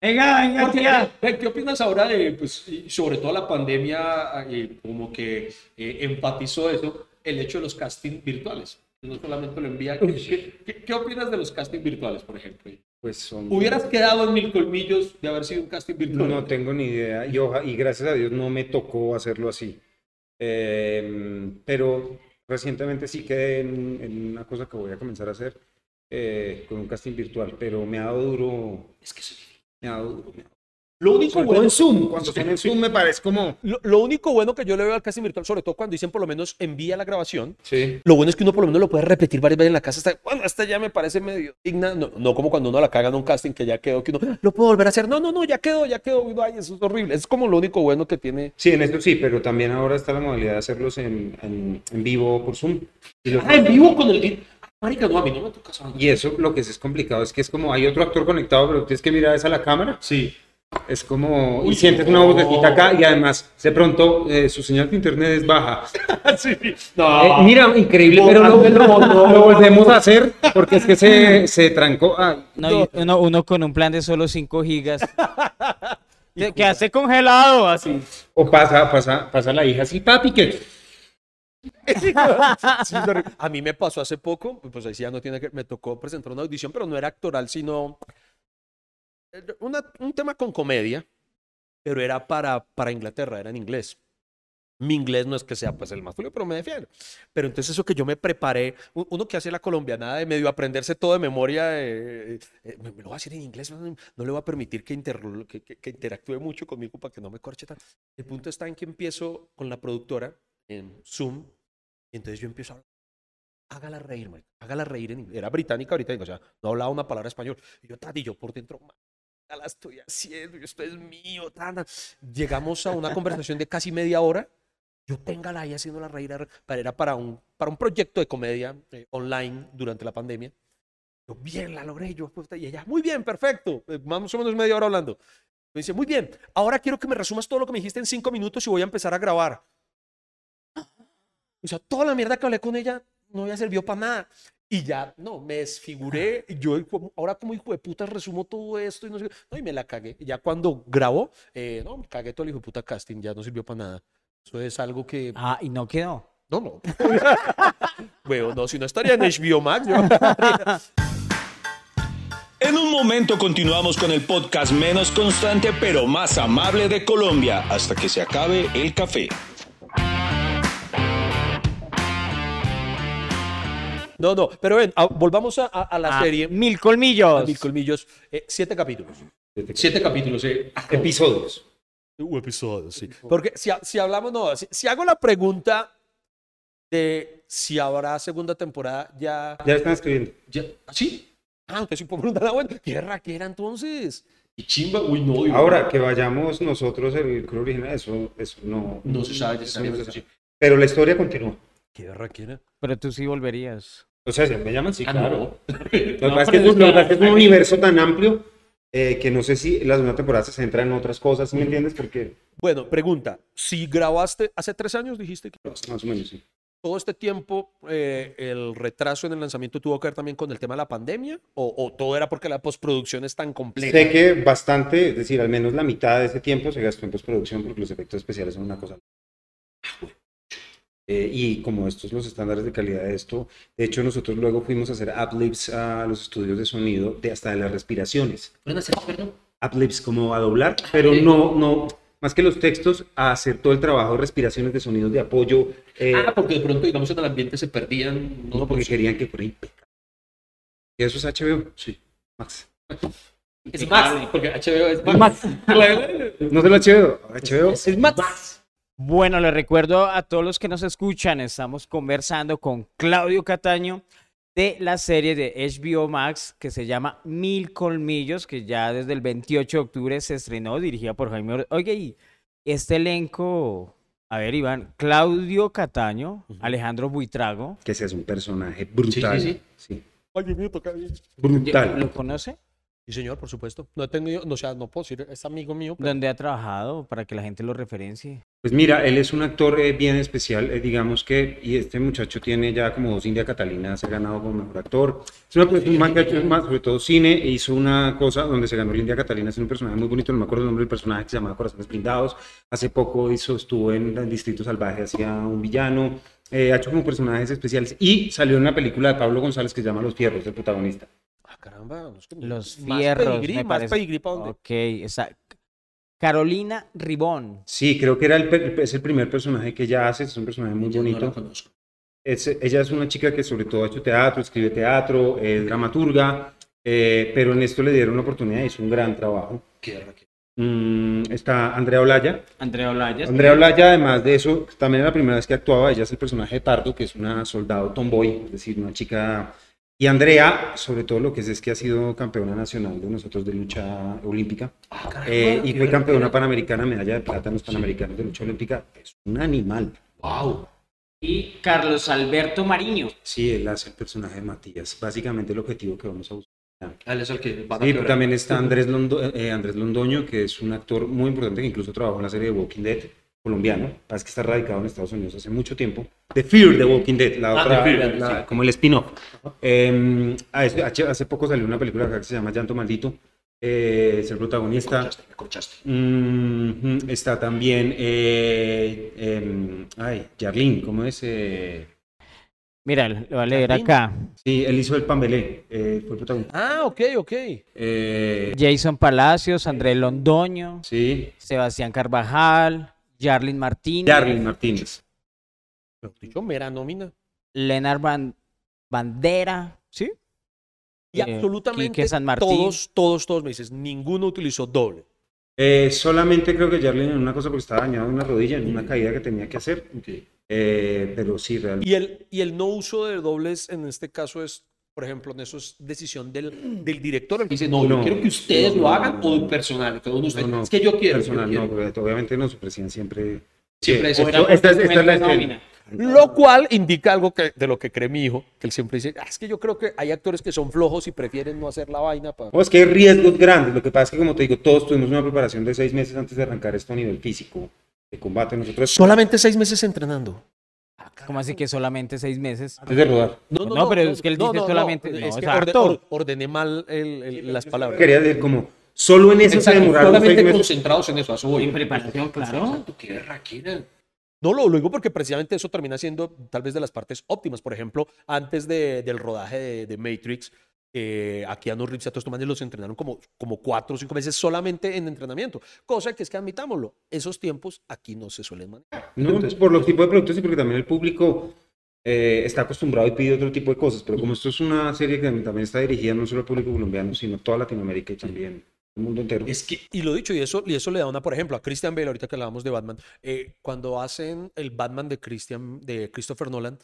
venga, venga Porque, tía. ve, ¿Qué opinas ahora de, pues, sobre todo la pandemia, eh, como que eh, enfatizó eso, el hecho de los castings virtuales? No solamente lo envía. ¿Qué, qué- qué- qué opinas de los castings virtuales, por ejemplo? Pues son... ¿Hubieras quedado en mil colmillos de haber sido un casting virtual? No tengo ni idea. Y, oja- y gracias a Dios no me tocó hacerlo así. Eh, pero recientemente sí quedé en, en una cosa que voy a comenzar a hacer eh, con un casting virtual. Pero me ha dado duro. Es que difícil. Me ha dado duro. me ha dado- Lo único Sobre todo bueno en Zoom. Cuando son en Zoom me parece como. Lo, lo único bueno que yo le veo al casting virtual, sobre todo cuando dicen por lo menos envía la grabación, Sí. lo bueno es que uno por lo menos lo puede repetir varias veces en la casa. Hasta, bueno, esta ya me parece medio digna. No, no como cuando uno la caga en un casting que ya quedó, que uno "Ah, lo puedo volver a hacer. No, no, no, ya quedó, ya quedó. Uno, Ay, eso es horrible. Es como lo único bueno que tiene. Sí, en esto sí, pero también ahora está la modalidad de hacerlos en, en, en vivo por Zoom. Y, los- Ah, en vivo con el. Marica, no, a mí no me toca y eso lo que es, es complicado es que es como hay otro actor conectado, pero tienes que mirar esa a la cámara. Sí. Es como, y sientes no. una vocecita acá y además de pronto eh, su señal de internet es baja. No. Eh, mira, increíble, pero lo, lo- lo volvemos a hacer porque es que se, se trancó. Ay, No, y uno, uno con un plan de solo 5 gigas. Te quedaste congelado así. o pasa, pasa, pasa la hija así, papi, que a mí me pasó hace poco, pues ahí sí ya no tiene que, me tocó presentar una audición, pero no era actoral, sino una- un tema con comedia, pero era para, para Inglaterra, era en inglés. Mi inglés no es que sea pues el más fluido, pero me defiendo. Pero entonces eso que yo me preparé, uno que hace la colombianada de medio aprenderse todo de memoria, eh, eh, me, me lo va a hacer en inglés, no, no le voy a permitir que, interlo- que, que- que interactúe mucho conmigo para que no me corche tanto. El punto está en que empiezo con la productora en Zoom, y entonces yo empiezo a hablar. Hágala reír, marica, hágala reír en inglés. Era británica, británica, o sea, no hablaba una palabra español. Y yo, "Tati", yo por dentro, "Ma, ya la estoy haciendo, esto es mío, tana. Llegamos a una conversación de casi media hora. Yo téngala ahí haciéndola reír, ar- para- era para un, para un proyecto de comedia eh, online durante la pandemia. Yo, bien, la logré. Yo, puta, y ella, muy bien, perfecto. eh, Más o menos media hora hablando. Me dice, muy bien, ahora quiero que me resumas todo lo que me dijiste en cinco minutos y voy a empezar a grabar. O sea, toda la mierda que hablé con ella no había servido para nada. Y ya, no, me desfiguré. y Yo ahora como hijo de puta resumo todo esto y no sé. No, y me la cagué. Ya cuando grabó, eh, no, me cagué todo el hijo de puta casting, ya no sirvió para nada. Eso es algo que... Ah, y no quedó. No, no. Bueno, no, si no estaría en HBO Max. yo- En un momento continuamos con el podcast menos constante pero más amable de Colombia hasta que se acabe el café. No, no, pero ven, a- volvamos a, a- a la Ah, serie. Mil colmillos. A Mil Colmillos. eh, siete capítulos. Siete capítulos, eh. episodios. Uh, episodios, sí. Porque si, si hablamos, no, si, si hago la pregunta de si habrá segunda temporada, ya. Ya están escribiendo. Ya, ¿Sí? Ah, aunque sí puedo preguntar, ah, bueno, ¿qué raquera entonces? Y chimba, uy, no. Dios. Ahora que vayamos nosotros el crew original, eso, eso no. No se sabe no se sabe. Pero la historia continúa. ¿Qué raquera? Pero tú sí volverías. O sea, si me llaman, sí, Ah, claro. no. Lo que No, pasa es que es lo que es que es un universo tan amplio eh, que no sé si la segunda temporada se centra en otras cosas, ¿sí ¿me entiendes? Porque Bueno, pregunta. Si grabaste hace tres años, dijiste que más o menos sí. todo este tiempo eh, el retraso en el lanzamiento tuvo que ver también con el tema de la pandemia o, o todo era porque la postproducción es tan compleja. Sé que bastante, es decir, al menos la mitad de ese tiempo se gastó en postproducción porque los efectos especiales son una cosa. Eh, y como estos los estándares de calidad de esto, de hecho nosotros luego fuimos a hacer uplifts a los estudios de sonido de hasta de las respiraciones. ¿Pueden hacer perdón? Uplifts como a doblar, pero no, no, más que los textos, a hacer todo el trabajo de respiraciones de sonidos de apoyo. eh, Ah, porque de pronto, digamos, en el ambiente se perdían. no, porque querían que fuera impecable. Y eso es HBO, Sí. Max. Es Max, porque HBO es Max. No solo HBO, HBO Es Max. Bueno, les recuerdo a todos los que nos escuchan, estamos conversando con Claudio Cataño de la serie de HBO Max que se llama Mil Colmillos, que ya desde el 28 de octubre se estrenó, dirigida por Jaime Oye, y este elenco, a ver, Iván, Claudio Cataño, Alejandro Buitrago, que ese es un personaje brutal. sí, sí. Mío, toca bien. Brutal. ¿lo conoce? Sí, señor, por supuesto. No he tenido, no, o sea, no puedo decir, es amigo mío. pero- ¿Dónde ha trabajado para que la gente lo referencie? Pues mira, él es un actor eh, bien especial, eh, digamos que, y este muchacho tiene ya como dos India Catalinas, se ha ganado como mejor actor. Es una, un man que ha hecho más, sobre todo cine, e hizo una cosa donde se ganó el India Catalina, es un personaje muy bonito, no me acuerdo el nombre del personaje, que se llamaba Corazones Blindados. Hace poco hizo, estuvo en el Distrito Salvaje, hacía un villano, eh, ha hecho como personajes especiales, y salió en una película de Pablo González que se llama Los Fierros, el protagonista. Caramba. no es que- Los más fierros, pedigrí, me más parece. pedigrí, ¿pa' dónde? Ok, esa... Carolina Ribón. Sí, creo que era el, es el primer personaje que ella hace, es un personaje muy Yo no la bonito. conozco. Es- ella es una chica que sobre todo ha hecho teatro, escribe teatro, es dramaturga, eh, pero en esto le dieron la oportunidad y hizo un gran trabajo. Qué. Mm, está Andrea Olaya. Andrea Olaya. Andrea Olaya, además de eso, también era la primera vez que actuaba. Ella es el personaje de Pardo, que es una soldado tomboy, es decir, una chica. Y Andrea, sobre todo lo que es, es que ha sido campeona nacional de nosotros de lucha olímpica. Ah, caramba, Eh, y fue campeona panamericana, medalla de plata en los panamericanos de lucha olímpica. Es un animal. Wow. Y Carlos Alberto Mariño. Sí, él hace el personaje de Matías. Básicamente el objetivo que vamos a buscar. Él es el que van a Sí, también está Andrés, Londo- eh, Andrés Londoño, que es un actor muy importante que incluso trabajó en la serie de Walking Dead colombiano. Pasa que está radicado en Estados Unidos hace mucho tiempo. The Fear de Walking Dead, la Ah, otra, The Fear, la- sí. como el spin-off. Eh, hace, poco salió una película acá que se llama Llanto Maldito. Eh, es el Me protagonista. corchaste, me corchaste. Mm, está también. Eh, em, ay, Jarlín, ¿cómo es? Eh, Mira, lo voy a leer acá. sí, él hizo el Pambelé. eh, fue el protagonista. Ah, ok, ok. Eh, Jason Palacios, Andrés Londoño, sí, Sebastián Carvajal, Jarlin Martínez, Jarlín Martínez. Mejor dicho, mera nómina. Leonard Ban- Bandera, ¿sí? Y Eh, absolutamente San Martín. todos, todos, todos me dices, ninguno utilizó doble. Eh, solamente creo que Jarlin en una cosa porque estaba dañado en una rodilla, en una caída que tenía que hacer. Eh, pero sí, realmente. Y el, y el no uso de dobles en este caso es, por ejemplo, en eso es decisión del, del director. el que Dice, no, yo No, quiero que ustedes no, lo hagan no, o personal. Cada uno de ustedes. No, no, es que yo quiero. yo personal, quiero. no, porque obviamente no, su presidente siempre. Siempre Sí, es- esto- esta, es- esta es la escena. Lo cual indica algo que, de lo que cree mi hijo, que él siempre dice, "Ah, es que yo creo que hay actores que son flojos y prefieren no hacer la vaina para... No, es que hay riesgos grandes. Lo que pasa es que, como te digo, todos tuvimos una preparación de seis meses antes de arrancar esto a nivel físico, de combate. Nosotros, Solamente seis meses entrenando. ¿Cómo así que solamente seis meses? antes de rodar, No, pero es que él dice solamente- no, es es que orde- or- ordené mal el- el- las palabras. quería decir como, solo en eso se Exacto, demoraron seis solamente meses. concentrados en eso. a voy. En preparación, claro. Qué raquera. No, lo, lo digo porque precisamente eso termina siendo tal vez de las partes óptimas. Por ejemplo, antes de- del rodaje de, de Matrix, eh, aquí a Reeves y a todos estos manes los entrenaron como, como cuatro o cinco meses solamente en entrenamiento. Cosa que es que admitámoslo, esos tiempos aquí no se suelen manejar. No, por los tipos de productos y porque también el público eh, está acostumbrado y pide otro tipo de cosas. Pero como esto es una serie que también está dirigida no solo al público colombiano, sino a toda Latinoamérica y también el mundo entero. Es que, y lo dicho, y eso, y eso le da una, por ejemplo, a Christian Bale, ahorita que hablábamos de Batman, eh, cuando hacen el Batman de, Christian, de Christopher Nolan,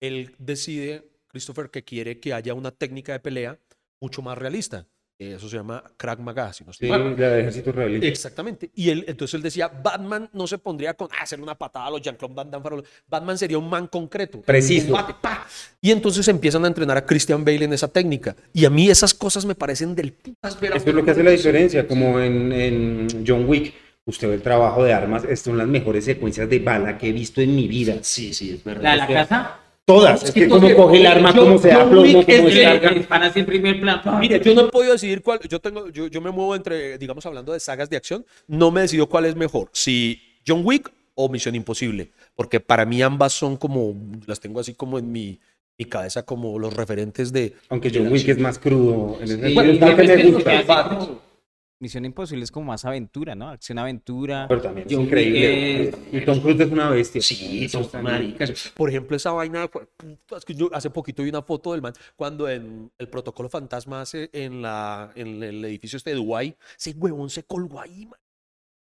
él decide, Christopher, que quiere que haya una técnica de pelea mucho más realista. Eso se llama Krav Maga, si no estoy Sí, mal. la de ejército israelí. Exactamente. Y él, entonces él decía, Batman no se pondría con ah, hacer una patada a los Jean-Claude Van Damme. farol". Batman sería un man concreto. Preciso. Pa. Y entonces empiezan a entrenar a Christian Bale en esa técnica. Y a mí esas cosas me parecen del putas ver a Esto es lo que hace la diferencia, como en, en John Wick. Usted ve el trabajo de armas, estas son las mejores secuencias de bala que he visto en mi vida. Sí, sí, es verdad. ¿La de la casa? Todas, es que cómo coge el arma, Yo- cómo se da John plomo, Wick es cómo. Dispara así en primer plano. Mire, yo no he podido decidir cuál. Yo tengo, yo, yo me muevo entre, digamos, hablando de sagas de acción, no me decido cuál es mejor. Si John Wick o Misión Imposible. Porque para mí ambas son como, las tengo así como en mi, mi cabeza como los referentes de. Aunque John Wick es más crudo. En Sí, bueno, es que es me gusta. Misión Imposible es como más aventura, ¿no? Acción aventura. Pero también es John increíble. es- Y Tom Cruise es una bestia. Sí, son maricas. Por ejemplo, esa vaina. Es que yo hace poquito vi una foto del man cuando en el protocolo fantasma hace en, la, en el edificio este de Dubái, ese huevón se colgó ahí, man.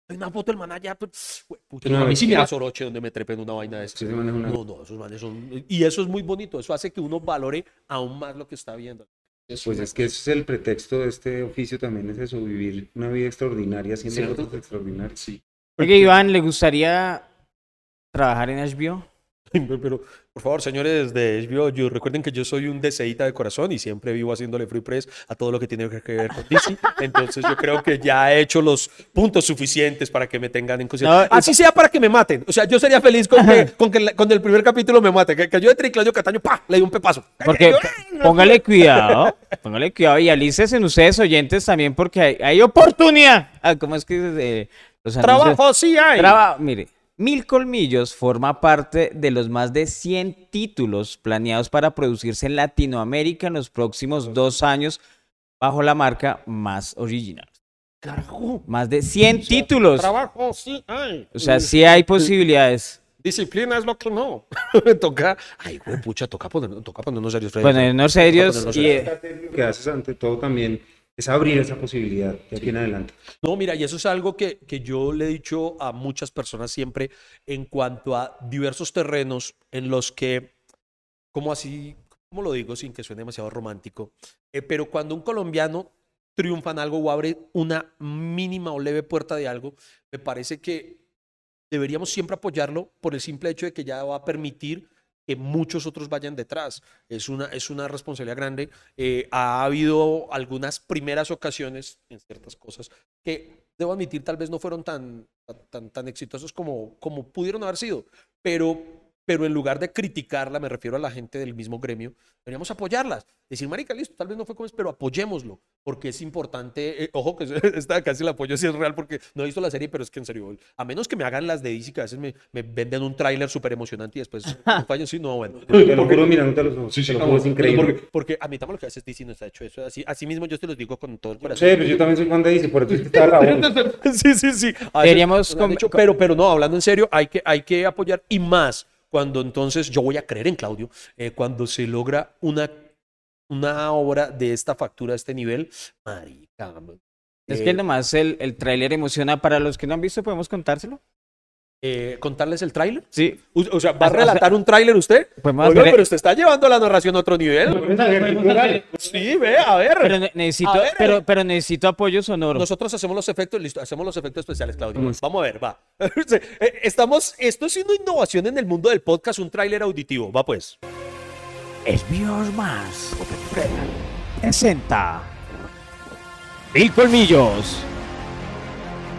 Hay una foto del man allá. Pues, puta, No, a mí sí me mira. da soroche donde me trepen una vaina de No, no, esos manes son. Y eso es muy bonito. Eso hace que uno valore aún más lo que está viendo. Pues es que ese es el pretexto de este oficio también, es eso, vivir una vida extraordinaria haciendo ¿Cierto? cosas extraordinarias. Sí. Oye, Iván, ¿le gustaría trabajar en HBO? Pero, por favor, señores de HBO, yo, recuerden que yo soy un DCita de corazón y siempre vivo haciéndole free press a todo lo que tiene que ver con DC. Entonces, yo creo que ya he hecho los puntos suficientes para que me tengan en consideración. No, Así sea para que me maten. O sea, yo sería feliz con que, con que la- con el primer capítulo me mate. Que, que yo entre Claudio Cataño, ¡pa! Le di un pepazo. Porque póngale cuidado, póngale cuidado y alícese en ustedes oyentes también porque hay, hay oportunidad. Ah, ¿Cómo es que eh, los anuncios- Trabajo sí hay. Traba- mire, Mil Colmillos forma parte de los más de 100 títulos planeados para producirse en Latinoamérica en los próximos dos años bajo la marca Más Original. Carajo. Más de 100 títulos. Trabajo sí hay. O sea, sí hay posibilidades. Disciplina es lo que no. toca. Ay, güey, pucha, toca, poner, toca ponernos serios, Freddy. Ponernos serios ponernos y, serios. eh, que haces ante todo también es abrir esa posibilidad de aquí en adelante. No, mira, y eso es algo que, que yo le he dicho a muchas personas siempre en cuanto a diversos terrenos en los que, como así, ¿cómo lo digo sin que suene demasiado romántico? Eh, pero cuando un colombiano triunfa en algo o abre una mínima o leve puerta de algo, me parece que deberíamos siempre apoyarlo por el simple hecho de que ya va a permitir que muchos otros vayan detrás. Es una, es una responsabilidad grande. Eh, ha habido algunas primeras ocasiones en ciertas cosas que, debo admitir, tal vez no fueron tan, tan, tan exitosos como, como pudieron haber sido, pero, pero en lugar de criticarla, me refiero a la gente del mismo gremio, deberíamos apoyarlas. Decir, marica, listo, tal vez no fue como es, pero apoyémoslo, porque es importante. eh, ojo, que esta casi el apoyo sí es real, porque no he visto la serie, pero es que en serio, a menos que me hagan las de DC, que a veces me, me venden un tráiler súper emocionante y después un fallo, sí, no, bueno. Te lo juro mirándote a los ojos. Sí, sí, te lo no, es increíble. porque- Porque a mí también lo que hace DC no está hecho eso. Así, así mismo yo te los digo con todo el Sí, corazón. pero yo también soy fan de DC, por eso es que está. Sí, sí, sí. A veces Deberíamos dicho, pero, pero no, hablando en serio, hay que, hay que apoyar y más cuando entonces yo voy a creer en Claudio, eh, cuando se logra una, una obra de esta factura, de este nivel, marica. es eh, que nomás el, el tráiler emociona. Para los que no han visto, ¿podemos contárselo? Eh, ¿Contarles el tráiler? Sí. O sea, ¿va a O sea, relatar un tráiler usted? Oiga, hacer- pero usted está llevando la narración a otro nivel. Sí, ve, a ver. Pero ne- necesito, A ver, pero, eh. pero necesito apoyo sonoro. Nosotros hacemos los efectos, listo, hacemos los efectos especiales, Claudio. Vamos a ver, va. Eh, Estamos, esto es una innovación en el mundo del podcast, un tráiler auditivo. Va pues. Esbíos más. Presenta. Mil colmillos.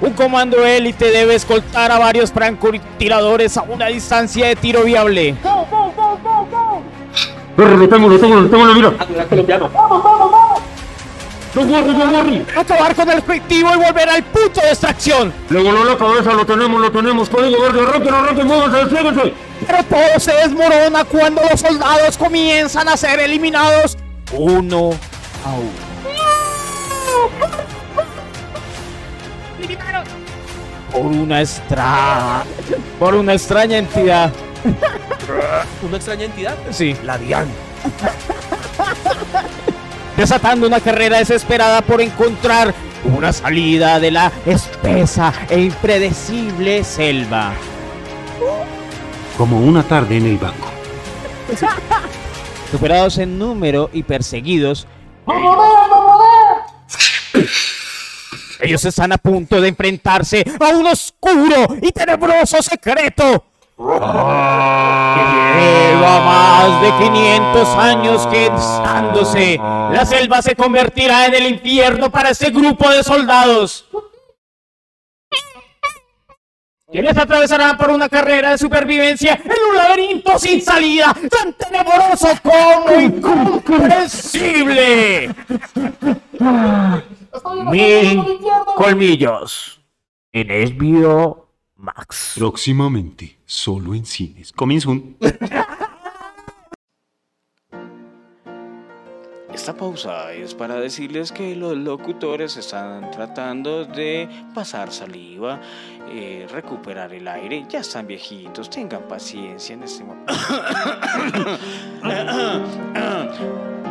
Un comando élite debe escoltar a varios francotiradores a una distancia de tiro viable. Lo tengo, lo tengo, lo tengo, lo miro. Acabar con el objetivo y volver al punto de extracción. Le voló la cabeza, lo tenemos, lo tenemos. Código verde, arranquen, arranquen, muévanse, desplieguense. Pero todo se desmorona cuando los soldados comienzan a ser eliminados uno a uno. Por una extra... Por una extraña entidad. Una extraña entidad. Sí. La DIAN. Desatando una carrera desesperada por encontrar una salida de la espesa e impredecible selva. Como una tarde en el banco. Superados en número y perseguidos. Ellos están a punto de enfrentarse a un oscuro y tenebroso secreto. Que lleva más de 500 años gestándose. La selva se convertirá en el infierno para este grupo de soldados. Quienes atravesarán por una carrera de supervivencia en un laberinto sin salida, tan tenebroso como incomprensible. Mil colmillos en Esbio Max. Próximamente, solo en cines. Coming soon. Esta pausa es para decirles que los locutores están tratando de pasar saliva, eh, recuperar el aire. Ya están viejitos, tengan paciencia en este momento.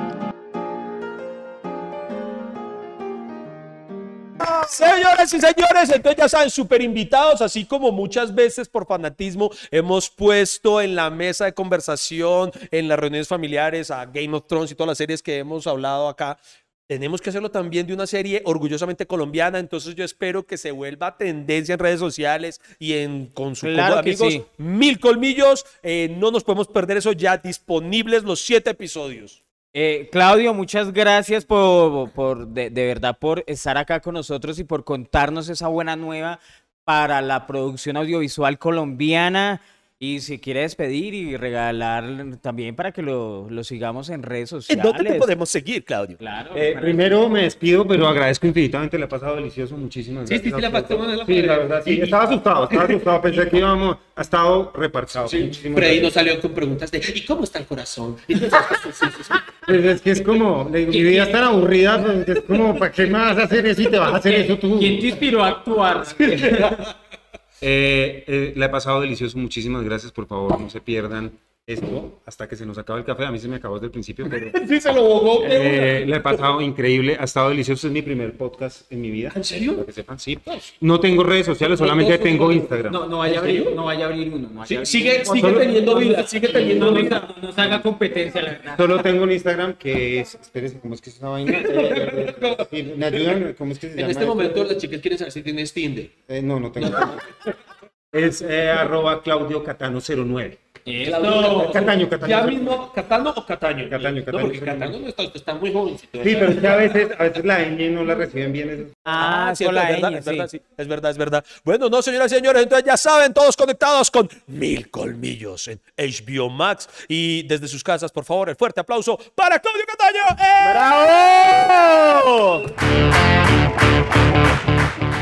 Señoras y señores, entonces ya saben, súper invitados, así como muchas veces por fanatismo hemos puesto en la mesa de conversación, en las reuniones familiares, a Game of Thrones y todas las series que hemos hablado acá. Tenemos que hacerlo también de una serie orgullosamente colombiana, entonces yo espero que se vuelva tendencia en redes sociales y en con su Claro combo de que amigos. sí. Mil colmillos, eh, no nos podemos perder eso ya disponibles los siete episodios. Eh, Claudio, muchas gracias por, por de, de verdad por estar acá con nosotros y por contarnos esa buena nueva para la producción audiovisual colombiana Y si quiere despedir y regalar también para que lo, lo sigamos en redes ¿En sociales. dónde te podemos seguir, Claudio? Claro. Eh, primero me despido, pero agradezco infinitamente, le ha pasado delicioso, muchísimas Sí, sí, gracias. sí, la pasó, la Sí, la verdad, sí, estaba asustado, estaba asustado, pensé que íbamos, ha estado reparchado. Sí, Freddy gracias. nos salió con preguntas de ¿y cómo está el corazón? Sí, sí, sí. Pues es que es como, digo, mi vida es tan aburrida, pues, es como, ¿para qué me vas a hacer eso y te vas a hacer eso tú? ¿Quién te inspiró a actuar? Eh, eh, la he pasado delicioso, muchísimas gracias, por favor, no se pierdan esto hasta que se nos acaba el café. A mí se me acabó desde el principio, pero. sí, se lo eh, le he pasado increíble, ha estado delicioso. Es mi primer podcast en mi vida. ¿En serio? Para que sepan, sí. No tengo redes sociales, solamente tengo Instagram. No, no vaya a abrir, no vaya a abrir uno. No sí, abrir. Sigue, sigue teniendo vida, sigue teniendo no, vida. No haga competencia, la verdad. Solo tengo un Instagram que es. Espérense, ¿cómo es que es esa vaina? ¿Me ayudan? ¿Cómo es que se llama? En este momento, las chicas quieren saber si tienes Tinder. Eh, no, no tengo. Es eh, arroba claudiocatano09. Esto. Cataño, Cataño. Ya mismo, Catano o Cataño. Cataño, Cataño. No, porque Cataño no está, está muy jovencito. Sí, pero es que a veces, a veces la ñ no la reciben bien. Ah, sí, es, verdad, es, verdad, sí. es verdad, es verdad. Bueno, no, señoras y señores, entonces ya saben, todos conectados con Mil Colmillos en HBO Max. Y desde sus casas, por favor, el fuerte aplauso para Claudio Cataño. ¡Eh! ¡Bravo!